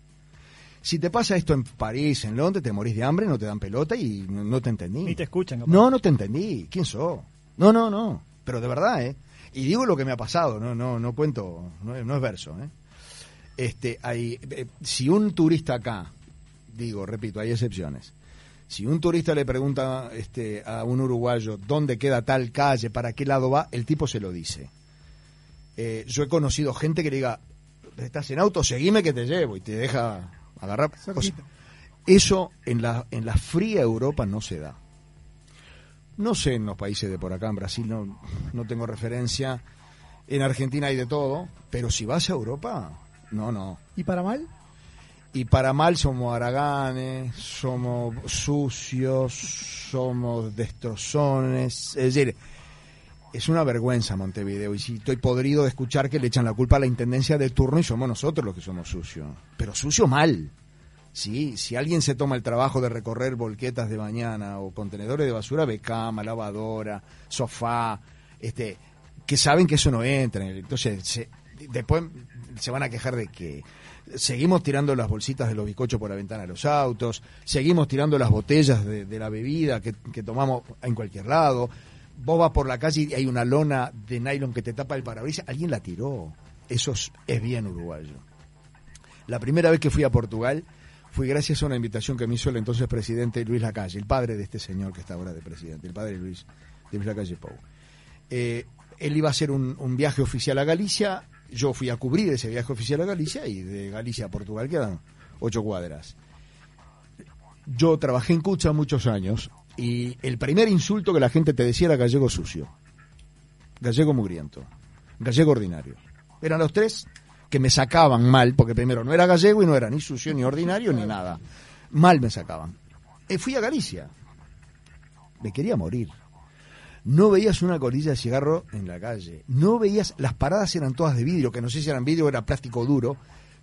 Si te pasa esto en París, en Londres, te morís de hambre, no te dan pelota y no, te entendí. Ni te escuchan. capaz. No, no te entendí. ¿Quién sos? No, no, no. Pero de verdad, ¿eh? Y digo lo que me ha pasado, no, no, no cuento, no, es- no es verso, ¿eh? Este, hay, eh, si un turista acá, digo, repito, hay excepciones. Si un turista le pregunta este, a un uruguayo dónde queda tal calle, para qué lado va, el tipo se lo dice. Eh, yo he conocido gente que le diga, estás en auto, seguime que te llevo y te deja agarrar. Eso en la, en la fría Europa no se da. No sé en los países de por acá, en Brasil no, no tengo referencia. En Argentina hay de todo, pero si vas a Europa, no, no. ¿Y para mal? Y para mal somos haraganes, somos sucios, somos destrozones. Es decir, es una vergüenza Montevideo. Y si estoy podrido de escuchar que le echan la culpa a la intendencia de turno y somos nosotros los que somos sucios. Pero sucio mal. Sí, si alguien se toma el trabajo de recorrer volquetas de mañana o contenedores de basura, ve cama, lavadora, sofá, este, que saben que eso no entra. Entonces, se- después se van a quejar de que seguimos tirando las bolsitas de los bizcochos por la ventana de los autos, seguimos tirando las botellas de, la bebida que, tomamos en cualquier lado. Vos vas por la calle y hay una lona de nylon que te tapa el parabrisas, alguien la tiró. Eso es, es bien uruguayo. La primera vez que fui a Portugal fui gracias a una invitación que me hizo el entonces presidente Luis Lacalle, el padre de este señor que está ahora de presidente, el padre Luis, de Luis Lacalle Pou. Eh, él iba a hacer un, un viaje oficial a Galicia, yo fui a cubrir ese viaje oficial a Galicia y de Galicia a Portugal quedan ocho cuadras. Yo trabajé en Cucha muchos años y el primer insulto que la gente te decía era gallego sucio, gallego mugriento, gallego ordinario. Eran los tres que me sacaban mal, porque primero no era gallego y no era ni sucio, ni ordinario, ni nada. Mal me sacaban. Eh, fui a Galicia. Me quería morir. No veías una colilla de cigarro en la calle. No veías, las paradas eran todas de vidrio, que no sé si eran vidrio o era plástico duro,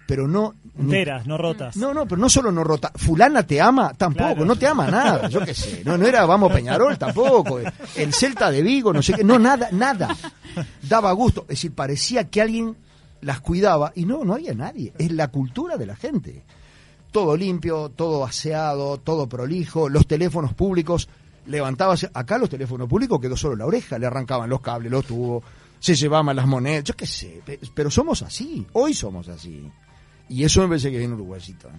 pero no... Enteras, no rotas. no, no, pero no solo no rota. Fulana te ama, tampoco, Claro. no te ama nada, yo qué sé. No, no era Vamos Peñarol tampoco. El Celta de Vigo, no sé qué. No, nada, nada. Daba gusto. Es decir, parecía que alguien las cuidaba y no, no había nadie. Es la cultura de la gente. Todo limpio, todo aseado, todo prolijo, los teléfonos públicos. Levantabas, acá los teléfonos públicos quedó solo la oreja, le arrancaban los cables, los tubos, se llevaban las monedas, yo qué sé, pe- pero somos así, hoy somos así. Y eso me parece que es bien uruguayito,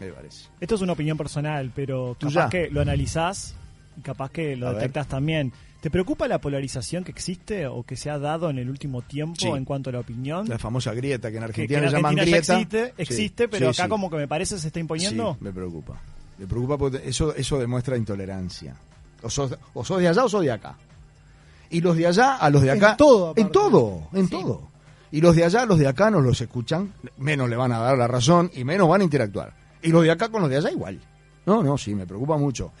me parece. Esto es una opinión personal, pero capaz que lo analizás y capaz que lo A ver. detectás también. ¿Te preocupa la polarización que existe o que se ha dado en el último tiempo Sí. en cuanto a la opinión? La famosa grieta que en que, Argentina que en le llaman grieta. existe, Sí, existe pero sí, acá como que me parece se está imponiendo. Me preocupa. Me preocupa porque eso, eso demuestra intolerancia. O sos, o sos de allá o sos de acá. Y los de allá a los de En acá. todo, aparte. En todo, en todo. Y los de allá a los de acá no los escuchan, menos le van a dar la razón y menos van a interactuar. Y los de acá con los de allá igual. No, no, sí, me preocupa mucho.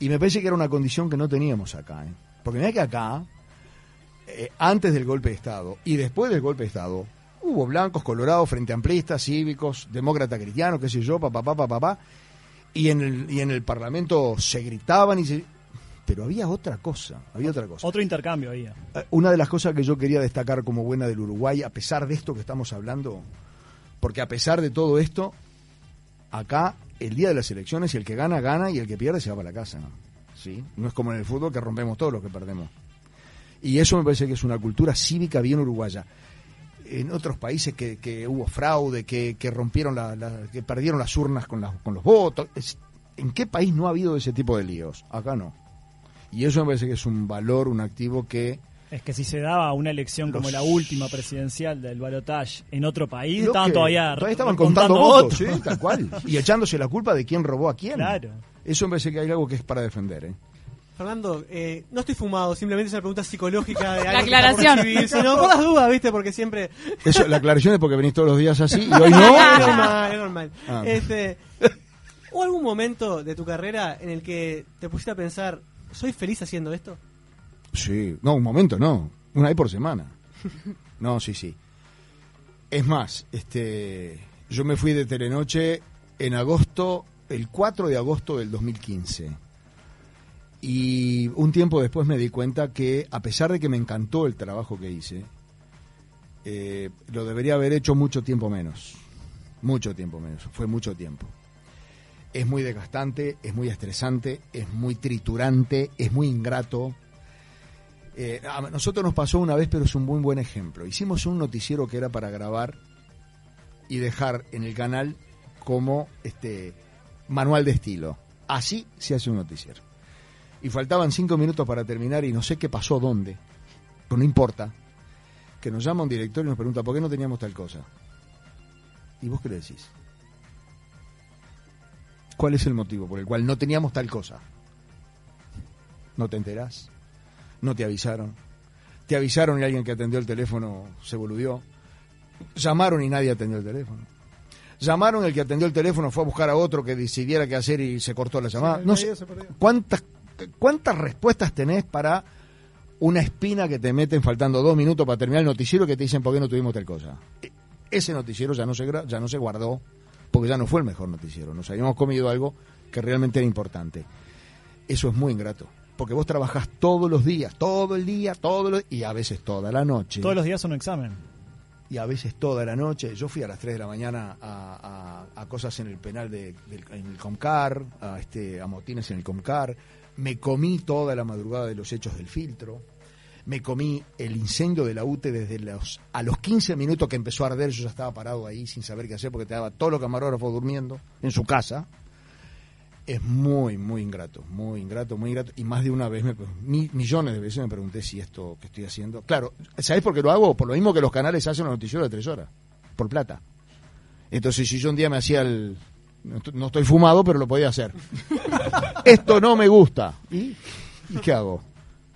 Y me parece que era una condición que no teníamos acá. ¿eh? Porque mira que acá, eh, antes del golpe de Estado y después del golpe de Estado, hubo blancos, colorados, frente amplistas, cívicos, demócratas cristianos, qué sé yo, papá, papá, papá. Y en el, y en el Parlamento se gritaban y se... Pero había otra cosa, había otra cosa. Otro intercambio ahí. Eh, Una de las cosas que yo quería destacar como buena del Uruguay, a pesar de esto que estamos hablando, porque a pesar de todo esto, acá el día de las elecciones, el que gana, gana y el que pierde se va para la casa. ¿no? ¿Sí? no es como en el fútbol que rompemos todos los que perdemos. Y eso me parece que es una cultura cívica bien uruguaya. En otros países que, hubo fraude, que, rompieron la, la- que perdieron las urnas con, las- con los votos. ¿En qué país no ha habido ese tipo de líos? Acá no. Y eso me parece que es un valor, un activo que Es que si se daba una elección como la última presidencial del balotage en otro país, Lo estaban que- todavía, todavía estaban contando, contando, votos, sí, tal cual. Y echándose la culpa de quién robó a quién. Claro. Eso me parece que hay algo que es para defender. ¿eh? Fernando, eh, no estoy fumado, simplemente es una pregunta psicológica de La algo que está por aclaración. recibirse, no, por las dudas, ¿viste? Porque siempre... Eso, la aclaración es porque venís todos los días así y hoy no. es normal, es normal. Ah. Este, ¿Hubo algún momento de tu carrera en el que te pusiste a pensar, ¿soy feliz haciendo esto? Sí, no, un momento, no. Una vez por semana. No, sí, sí. Es más, este, yo me fui de Telenoche en agosto, el 4 de agosto del 2015. Y un tiempo después me di cuenta que, a pesar de que me encantó el trabajo que hice, eh, lo debería haber hecho mucho tiempo menos. Mucho tiempo menos. Fue mucho tiempo. Es muy desgastante, es muy estresante, es muy triturante, es muy ingrato. Eh, a nosotros nos pasó una vez, pero es un muy buen ejemplo. Hicimos un noticiero que era para grabar y dejar en el canal como este manual de estilo. Así se hace un noticiero. Y faltaban cinco minutos para terminar y no sé qué pasó dónde, pero no importa. Que nos llama un director y nos pregunta por qué no teníamos tal cosa. ¿Y vos qué le decís? ¿Cuál es el motivo por el cual no teníamos tal cosa? ¿No te enterás? ¿No te avisaron? ¿Te avisaron y alguien que atendió el teléfono se boludió? Llamaron y nadie atendió el teléfono. Llamaron, el que atendió el teléfono fue a buscar a otro que decidiera qué hacer y se cortó la llamada. no sé. ¿cuántas, ¿cuántas respuestas tenés para una espina que te meten faltando dos minutos para terminar el noticiero que te dicen por qué no tuvimos tal cosa? E- Ese noticiero ya no se, ya no se guardó porque ya no fue el mejor noticiero. Nos habíamos comido algo que realmente era importante. Eso es muy ingrato, porque vos trabajás todos los días, todo el día, todo lo- y a veces toda la noche. Todos los días un examen. y a veces toda la noche. Yo fui a las 3 de la mañana a, a- a cosas en el penal de, del en el Comcar, a, este, a motines en el Comcar. Me comí toda la madrugada de los hechos del filtro. Me comí el incendio de la UTE desde los a los 15 minutos que empezó a arder. Yo ya estaba parado ahí sin saber qué hacer porque estaba todos los camarógrafos durmiendo en su casa. Es muy, muy ingrato, muy ingrato, muy ingrato. Y más de una vez, me, mi- millones de veces me pregunté si esto que estoy haciendo. Claro, ¿sabés por qué lo hago? Por lo mismo que los canales hacen los noticieros de tres horas, por plata. Entonces, si yo un día me hacía el. No estoy, no estoy fumado, pero lo podía hacer. esto no me gusta. ¿Y, ¿Y qué hago?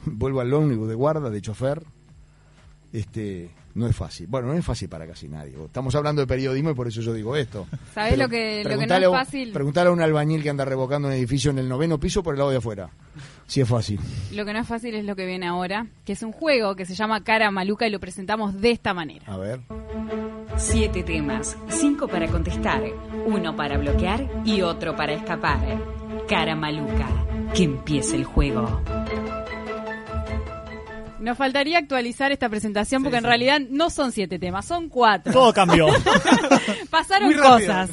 Vuelvo al ómnibus de guarda, de chofer. Este. No es fácil. Bueno, no es fácil para casi nadie. Estamos hablando de periodismo y por eso yo digo esto. ¿Sabés Pero lo que, lo que no es a un- fácil? Preguntale a un albañil que anda revocando un edificio en el noveno piso por el lado de afuera. Si es fácil. Lo que no es fácil es lo que viene ahora, que es un juego que se llama Cara Maluca y lo presentamos de esta manera. A ver. Siete temas, cinco para contestar, uno para bloquear y otro para escapar. Cara maluca, que empiece el juego. Nos faltaría actualizar esta presentación porque en realidad no son siete temas, son cuatro. Todo cambió. Pasaron cosas.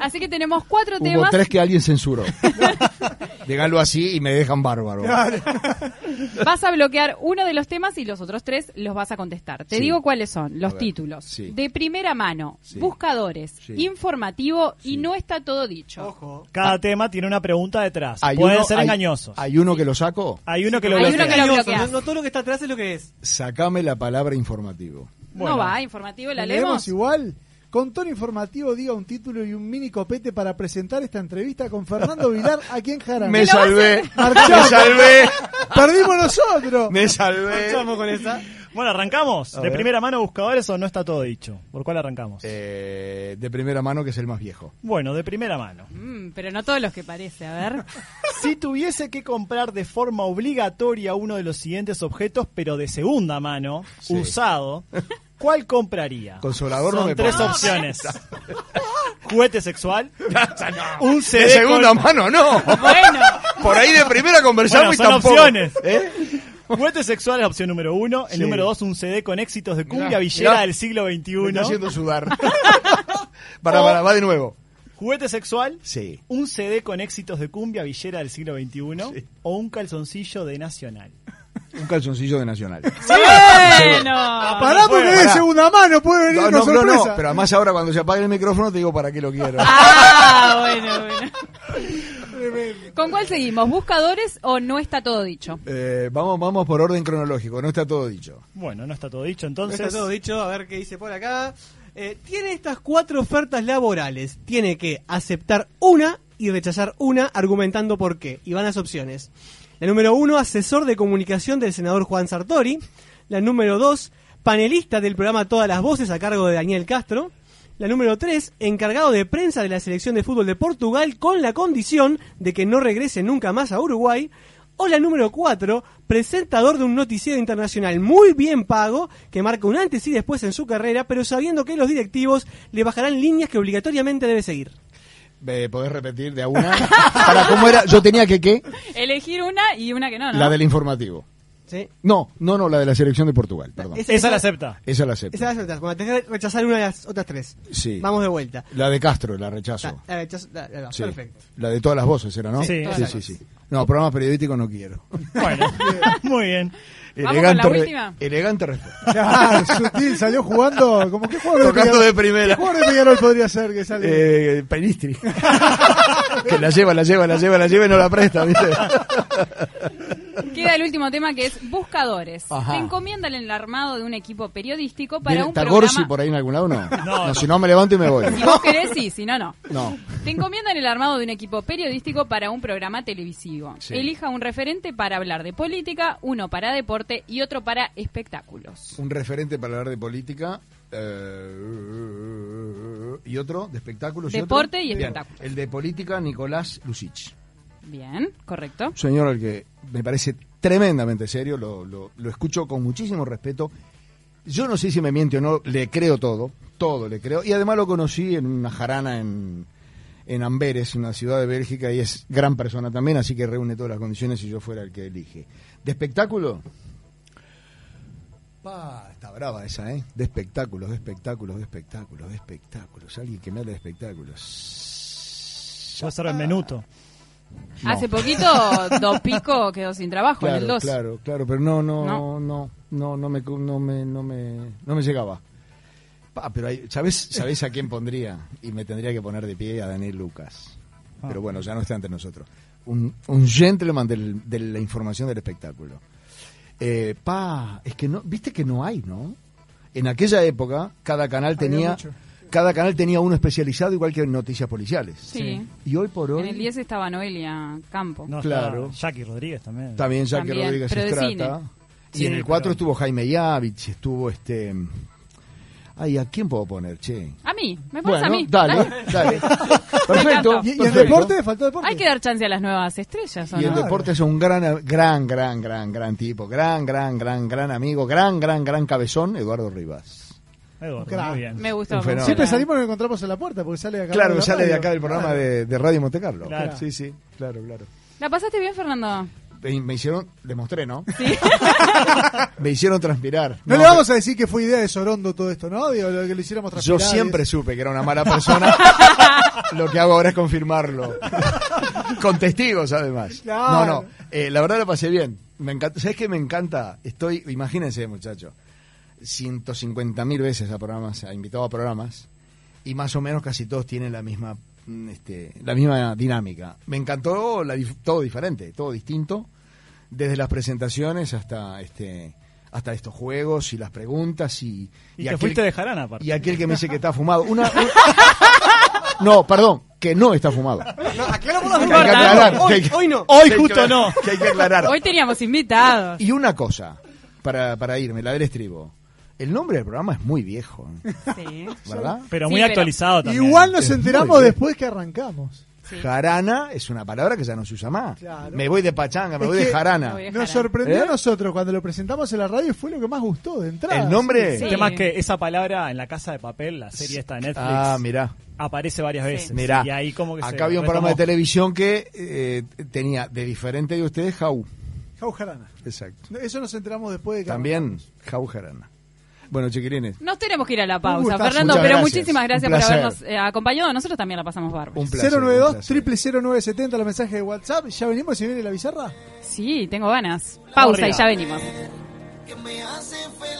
Así que tenemos cuatro Hubo temas. tres que alguien censuró. Díganlo así y me dejan bárbaro. Vas a bloquear uno de los temas y los otros tres los vas a contestar. Te Sí. digo cuáles son los ver, títulos. sí. De primera mano, Sí. buscadores, Sí. informativo y no está todo dicho. Cada tema tiene una pregunta detrás. Hay Pueden uno- ser hay- engañosos. ¿Hay uno que lo saco? Hay uno que lo bloquea. que lo Engañoso, bloquea. No, no todo lo que está atrás es lo que es. Sacame la palabra informativo. No va, informativo, la ¿Leemos leemos. igual? Con tono informativo diga un título y un mini copete para presentar esta entrevista con Fernando Vilar aquí en Jarana. Me salvé. Marchamos. Me salvé. Perdimos nosotros. Me salvé. Vamos con esa. Bueno, arrancamos. A ¿De ver. primera mano buscadores o no está todo dicho? ¿Por cuál arrancamos? Eh, de primera mano, que es el más viejo. Bueno, de primera mano. Mm, pero no todos los que parece, a ver. Si tuviese que comprar de forma obligatoria uno de los siguientes objetos, pero de segunda mano, Sí. usado, ¿cuál compraría? Consolador no me tres opciones. Juguete sexual, un CD De segunda con- mano, no. Bueno, Por ahí de primera conversamos Bueno, y tampoco. opciones. ¿Eh? Juguete sexual es opción número uno. El Sí. número dos, un CD con éxitos de cumbia Mirá, villera mirá. del siglo Me está XXI. haciendo sudar. para, para, va de nuevo. Juguete sexual, Sí. un CD con éxitos de cumbia villera del siglo XXI o un calzoncillo de Nacional. Un calzoncillo de Nacional. bueno. Pará porque es de segunda mano, puede venir No, una no, no, sorpresa. no, pero además ahora cuando se apague el micrófono te digo para qué lo quiero. Ah, bueno, bueno. ¿Con cuál seguimos? ¿Buscadores o no está todo dicho? Eh, vamos, vamos por orden cronológico, no está todo dicho. Bueno, no está todo dicho, No entonces. Está todo dicho, a ver qué dice por acá. Eh, tiene estas cuatro ofertas laborales. Tiene que aceptar una y rechazar una argumentando por qué. Y van las opciones. La número uno, asesor de comunicación del senador Juan Sartori. La número dos, panelista del programa Todas las Voces a cargo de Daniel Castro. La número tres, encargado de prensa de la selección de fútbol de Portugal con la condición de que no regrese nunca más a Uruguay. O la número 4, presentador de un noticiero internacional muy bien pago, que marca un antes y después en su carrera, pero sabiendo que los directivos le bajarán líneas que obligatoriamente debe seguir. Eh, ¿Podés repetir de a una? Para cómo era, yo tenía que qué? Elegir una y una que no, ¿no? La del informativo. ¿Sí? No, no, no, la de la selección de Portugal, perdón. Esa- Esa la acepta. Esa la acepto. Esa es la otra. Bueno, tenés que rechazar una de las otras tres. Sí. Vamos de vuelta. La de Castro, la rechazo. La- la rechazo- la- la- la- Sí. Perfecto. La de todas las voces era, ¿no? Sí, sí, sí, sí. No, programas periodísticos no quiero. Bueno, muy bien. Vamos con la re- última. elegante respuesta. Ah, sutil, salió jugando. Como que jugador Tocando de primera. ¿Qué jugador de Peñarol podría ser que sale? Eh, Penistri. que la lleva, la lleva, la lleva, la lleva y no la presta, ¿viste? Queda el último tema que es buscadores. Ajá. Te encomiendan el armado de un equipo periodístico para ¿Viene- un ¿Está programa... Gorsi por ahí en algún lado no? no. si no me levanto y me voy. Si vos querés, sí, si no, no. No. Te encomiendan el armado de un equipo periodístico para un programa televisivo. Sí. Elija un referente para hablar de política, uno para deporte y otro para espectáculos. Un referente para hablar de política. eh, y otro de espectáculos. Deporte y otro? Bien. espectáculos. El de política, Nicolás Lucich. Bien, correcto. Un señor al que me parece tremendamente serio, lo, lo- lo escucho con muchísimo respeto. Yo no sé si me miente o no, le creo todo, todo le creo. Y además lo conocí en una jarana en, en Amberes, una ciudad de Bélgica, y es gran persona también, así que reúne todas las condiciones si yo fuera el que elige. ¿De espectáculo? Pa, está brava esa, ¿eh? De espectáculos, de espectáculos, de espectáculos, de espectáculos. Alguien que me hable de espectáculos. Puede ser el menuto. No. Hace poquito Dos Pico quedó sin trabajo en el Claro, 2. claro, claro, pero no, no, No. no, no, no, me, no me, no me, no me llegaba. Pa, pero hay- ¿sabes, ¿sabes a quién pondría? Y me tendría que poner de pie a Daniel Lucas. Ah. Pero bueno, ya no está entre nosotros. Un, un gentleman del- de la información del espectáculo. Eh, pa, es que no, viste que no hay, ¿no? En aquella época, cada canal tenía, mucho. Cada canal tenía uno especializado, igual que en noticias policiales. Sí. Y hoy por hoy. En el 10 estaba Noelia Campo. No, Claro. Jackie Rodríguez también. También Jackie También, Rodríguez pero de Estrata. cine. Y Sí, en el 4 pero- estuvo Jaime Yavich, estuvo este. Ay, ¿a quién puedo poner, che? A mí, me pones Bueno, a mí. dale, dale. Perfecto. ¿Y, y el deporte? ¿Faltó deporte? Hay que dar chance a las nuevas estrellas, ¿o Y el deporte es un gran, gran, gran, gran, gran tipo. Gran, gran, gran, gran amigo. Gran, gran, gran cabezón, Eduardo Rivas. Eduardo, Crack. muy bien. Me gustó. Siempre salimos y nos encontramos en la puerta porque sale de acá. Claro, la sale de acá del programa de, de Radio Monte Carlo. Claro. Sí, sí, claro, claro. ¿La pasaste bien, Fernando? Me, me hicieron, les mostré, ¿no? Sí. Me hicieron transpirar. No, le vamos a decir que fue idea de Sorondo todo esto, ¿no? Digo, lo que le hiciéramos Yo transpirar. siempre supe que era una mala persona. Lo que hago ahora es confirmarlo. Con testigos, además. Claro. No, no. eh, la verdad lo pasé bien. Me encanta. ¿Sabes qué me encanta? Estoy, imagínense, muchachos. 150 mil veces a programas, a invitado a programas. Y más o menos casi todos tienen la misma, mm, este, la misma dinámica. Me encantó la todo diferente, todo distinto. Desde las presentaciones hasta este hasta estos juegos y las preguntas y, Y, te aquel- fuiste de jarana, aparte. y aquel que me dice que está fumado. Una, un- no, perdón, que no está fumado. las que aclarar. Hoy- que hay que- hoy no. Hoy justo no. Que hay que aclarar. Hoy teníamos invitados. Y una cosa, para, para irme, la del estribo. El nombre del programa es muy viejo, ¿eh? Sí. ¿verdad? Pero Sí, muy pero- actualizado también. Igual nos Es enteramos después que arrancamos. Sí. Jarana es una palabra que ya no se usa más. Claro. Me voy de pachanga, me voy de jarana. Me voy de Nos sorprendió ¿Eh? a nosotros cuando lo presentamos en la radio y fue lo que más gustó de entrada. El nombre. Sí. El tema es que esa palabra en la casa de papel, la serie esta de Netflix, Ah, mirá. aparece varias Sí. veces. Mirá. Y ahí como que se Acá había un programa de televisión que eh, tenía de diferente de ustedes Jau. Jau Jarana. Exacto. Eso nos enteramos después de que También Jau Jarana. Bueno, chiquirines, Nos tenemos que ir a la pausa, gustazo. Fernando, Muchas pero gracias. muchísimas gracias por habernos eh, acompañado. Nosotros también la pasamos bárbaro. un placer. un 092 placer. 0970 los mensajes de WhatsApp. ¿Ya venimos si viene la bizarra? Sí, tengo ganas. Pausa y ya venimos. que me hace feliz,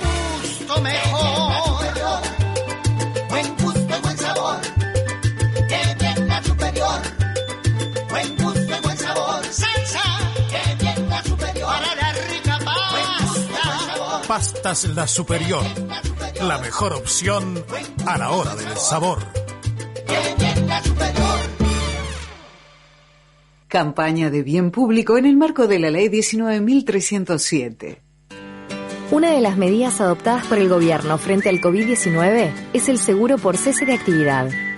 Pastas La Superior. La mejor opción a la hora del sabor. Campaña de bien público en el marco de la Ley 19.307. Una de las medidas adoptadas por el gobierno frente al COVID-19 es el seguro por cese de actividad.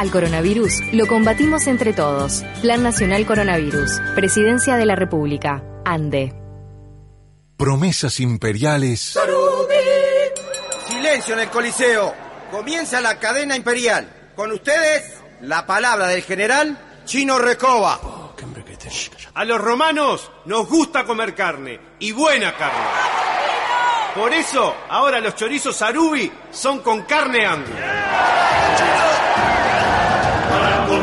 Al coronavirus lo combatimos entre todos. Plan Nacional Coronavirus. Presidencia de la República. ANDE. promesas imperiales Silencio en el Coliseo. Comienza la cadena imperial. Con ustedes, la palabra del general Chino Recoba. A los romanos nos gusta comer carne, y buena carne. Por eso, ahora los chorizos Sarubi son con carne angus.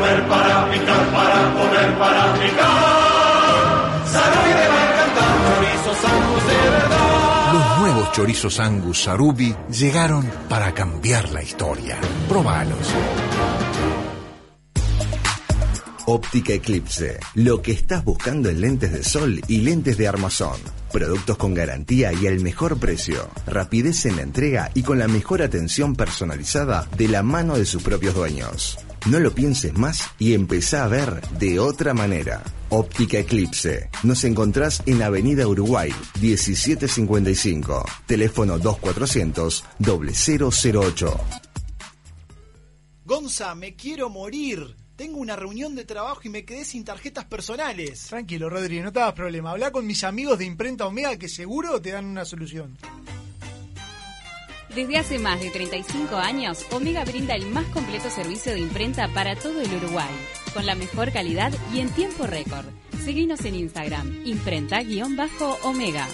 Para picar, para comer, para picar. Sarubi te va a encantar. Chorizos Angus de verdad. Los nuevos chorizos Angus Sarubi llegaron para cambiar la historia. Probalos. Óptica Eclipse. Lo que estás buscando en lentes de sol y lentes de armazón. Productos con garantía y el mejor precio. Rapidez en la entrega y con la mejor atención personalizada de la mano de sus propios dueños. No lo pienses más y empezá a ver de otra manera. Óptica Eclipse. Nos encontrás en Avenida Uruguay 1755. Teléfono 2400 0008. Gonza, me quiero morir. Tengo una reunión de trabajo y me quedé sin tarjetas personales. Tranquilo, Rodri, no te hagas problema. Habla con mis amigos de Imprenta Omega que seguro te dan una solución. Desde hace más de 35 años, Omega brinda el más completo servicio de imprenta para todo el Uruguay, con la mejor calidad y en tiempo récord. Seguinos en Instagram, imprenta-omega.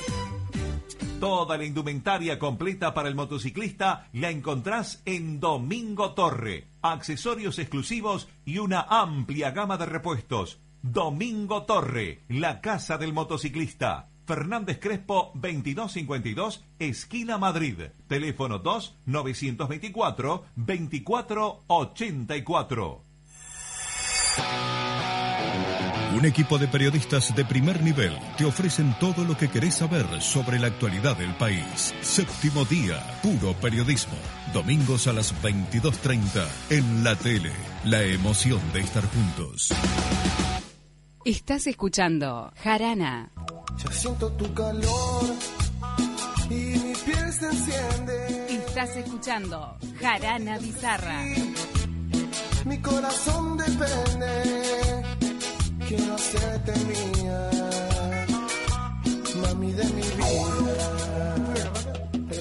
Toda la indumentaria completa para el motociclista la encontrás en Domingo Torre. Accesorios exclusivos y una amplia gama de repuestos. Domingo Torre, la casa del motociclista. Fernández Crespo 2252, esquina Madrid. Teléfono 2 924 2484. Un equipo de periodistas de primer nivel te ofrecen todo lo que querés saber sobre la actualidad del país. Séptimo día, puro periodismo. Domingos a las 22.30 en la tele. La emoción de estar juntos. Estás escuchando Jarana. Yo siento tu calor y mi piel se enciende. Estás escuchando Jarana Bizarra. Mi corazón depende. Quiero hacerte mía, mami de mi vida.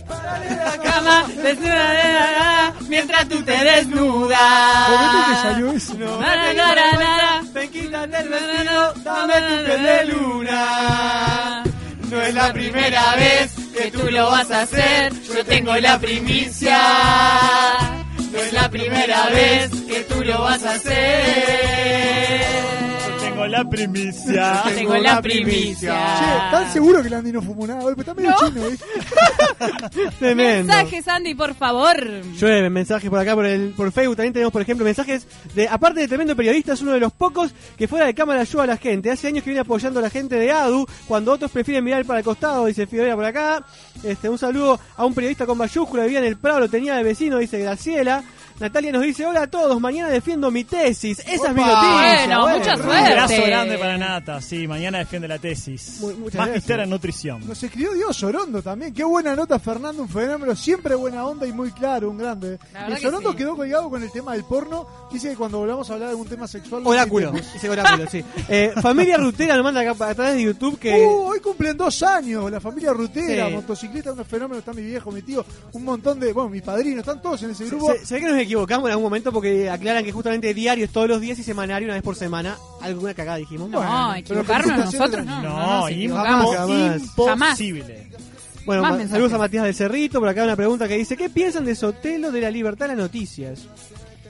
La Cama, desnuda de la nada, mientras tú te desnudas. ¿Por qué te salió eso? No, na, na, na, ven, quítate el vestido, dame tu piel de luna. No es la primera vez que tú lo vas a hacer, yo tengo la primicia. No es la primera vez que tú lo vas a hacer. Tengo la primicia. Tengo la primicia. Che, ¿están seguros que el Andy no fumó nada hoy? Pero está medio chino, ¿eh? Tremendo. Mensajes, Andy, por favor. Llueve mensajes por acá por el por Facebook también tenemos por ejemplo mensajes de aparte de tremendo periodista es uno de los pocos que fuera de cámara ayuda a la gente hace años que viene apoyando a la gente de ADU cuando otros prefieren mirar para el costado dice Fidora por acá este un saludo a un periodista con mayúscula vivía en el Prado lo tenía de vecino dice Graciela Natalia nos dice, hola a todos, mañana defiendo mi tesis. Esa es mi noticia. Bueno, mucha Un suerte. abrazo grande para Nata. Sí, mañana defiende la tesis. Muy- muchas Magister gracias. en nutrición. Nos escribió Dios Sorondo también. Qué buena nota, Fernando, un fenómeno. Siempre buena onda y muy claro, un grande. La verdad Y que Sorondo sí. quedó colgado con el tema del porno. Dice que cuando volvamos a hablar de algún tema sexual. lo Oráculo, dice oráculo, sí. Eh, familia Rutera nos manda acá a través de YouTube que... Uh, hoy cumplen dos años la familia Rutera, Sí. motociclista, un fenómeno. Está mi viejo, mi tío, un montón de. Bueno, mi padrino, están todos en ese grupo. Se, se ve que nos equivocamos en algún momento porque aclaran que justamente diario es todos los días y semanario una vez por semana. Alguna cagada dijimos. No, Bueno, equivocarnos pero nosotros no. No, no imposible. Bueno, saludos a Matías del Cerrito. Por acá una pregunta que dice: ¿Qué piensan de Sotelo de la libertad de las noticias?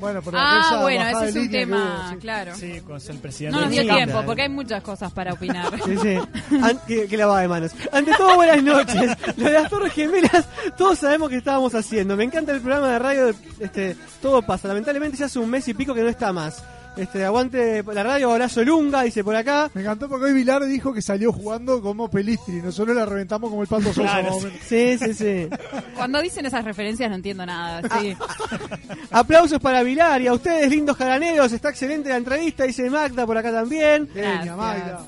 Bueno, pero Ah, esa bueno, ese es de un tema, hubo, sí. claro. Sí, con el presidente. No nos dio tiempo, porque hay muchas cosas para opinar. Sí, sí. An- que, que lavada de manos. Ante todo, buenas noches. Lo de las Torres Gemelas, todos sabemos que estábamos haciendo. Me encanta el programa de radio. Este, todo pasa. Lamentablemente ya hace un mes y pico que no está más. Este, aguante la radio, abrazo Lunga, dice por acá. Me encantó porque hoy Vilar dijo que salió jugando como Pelistri. Nosotros la reventamos como el Pato Sosa. Claro. Sí, sí, sí. Cuando dicen esas referencias no entiendo nada. Sí. Aplausos para Vilar y a ustedes, lindos jaraneros. Está excelente la entrevista, dice Magda por acá también. Genia, Gracias. Magda.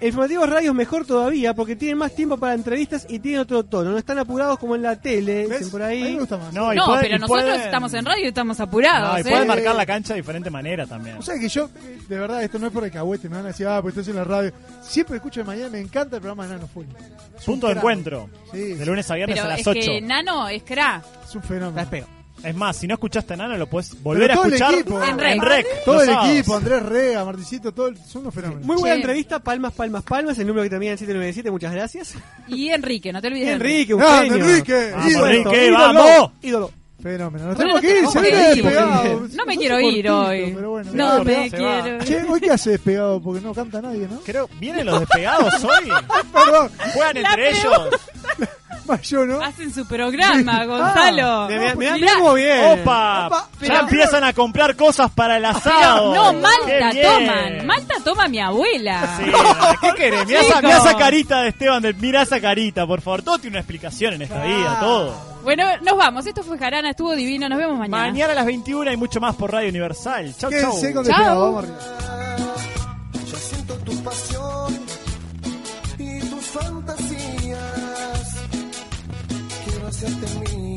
El informativo radio es mejor todavía porque tienen más tiempo para entrevistas y tienen otro tono. No están apurados como en la tele, dicen por ahí. No, y No, puede- pero y nosotros pueden- estamos en radio y estamos apurados. No, y ¿eh? pueden marcar la cancha de diferente manera también. O sea que yo, eh, de verdad, esto no es por el cagüete, me van a decir, ah, pues estás en la radio. Siempre escucho de mañana, me encanta el programa de Nano Full. Punto de encuentro. Sí, de lunes a viernes Pero a las es 8. que Nano es cra. Es un fenómeno. Es más, si no escuchaste a Nano, lo puedes volver a todo el escuchar equipo. En Rec. Todo el sábados. equipo, Andrés Rega, Marticito, todo el- son unos fenómenos. Muy buena Sí. entrevista, palmas, palmas, palmas. El número que termina en 797, muchas gracias. Y Enrique, no te olvides de Enrique, un Grande, genio. Enrique, Por ídolo. supuesto, Enrique, ídolo, vamos. Ídolo. Fenómeno. Nos tenemos que ir, no se viene no, despegado. No me quiero ir hoy. pero bueno, No me se quiero Che, ir. hoy qué hace despegado porque no canta nadie, ¿no? Creo, ¿vienen los despegados hoy? Perdón, Juegan entre ellos. más yo, ¿no? Hacen su programa, Gonzalo. Ah, Mirá, mirá cómo bien. Opa, Opa, ya pero- empiezan a comprar cosas para el pero asado. no, Qué Malta bien. toman. Malta toma mi abuela. Sí, ¿Qué querés? Mirá esa, Chicos. mirá esa carita de Esteban, de, mirá esa carita, por favor. Todo tiene una explicación en esta vida, todo. Bueno, nos vamos. Esto fue Jarana, estuvo divino. Nos vemos mañana. Mañana a las 21 hay mucho más por Radio Universal. Chau, chau. Quédense con Chao. despegado, vamos arriba. Ya siento tu pasión y tus fantasías. Quiero hacerte mía.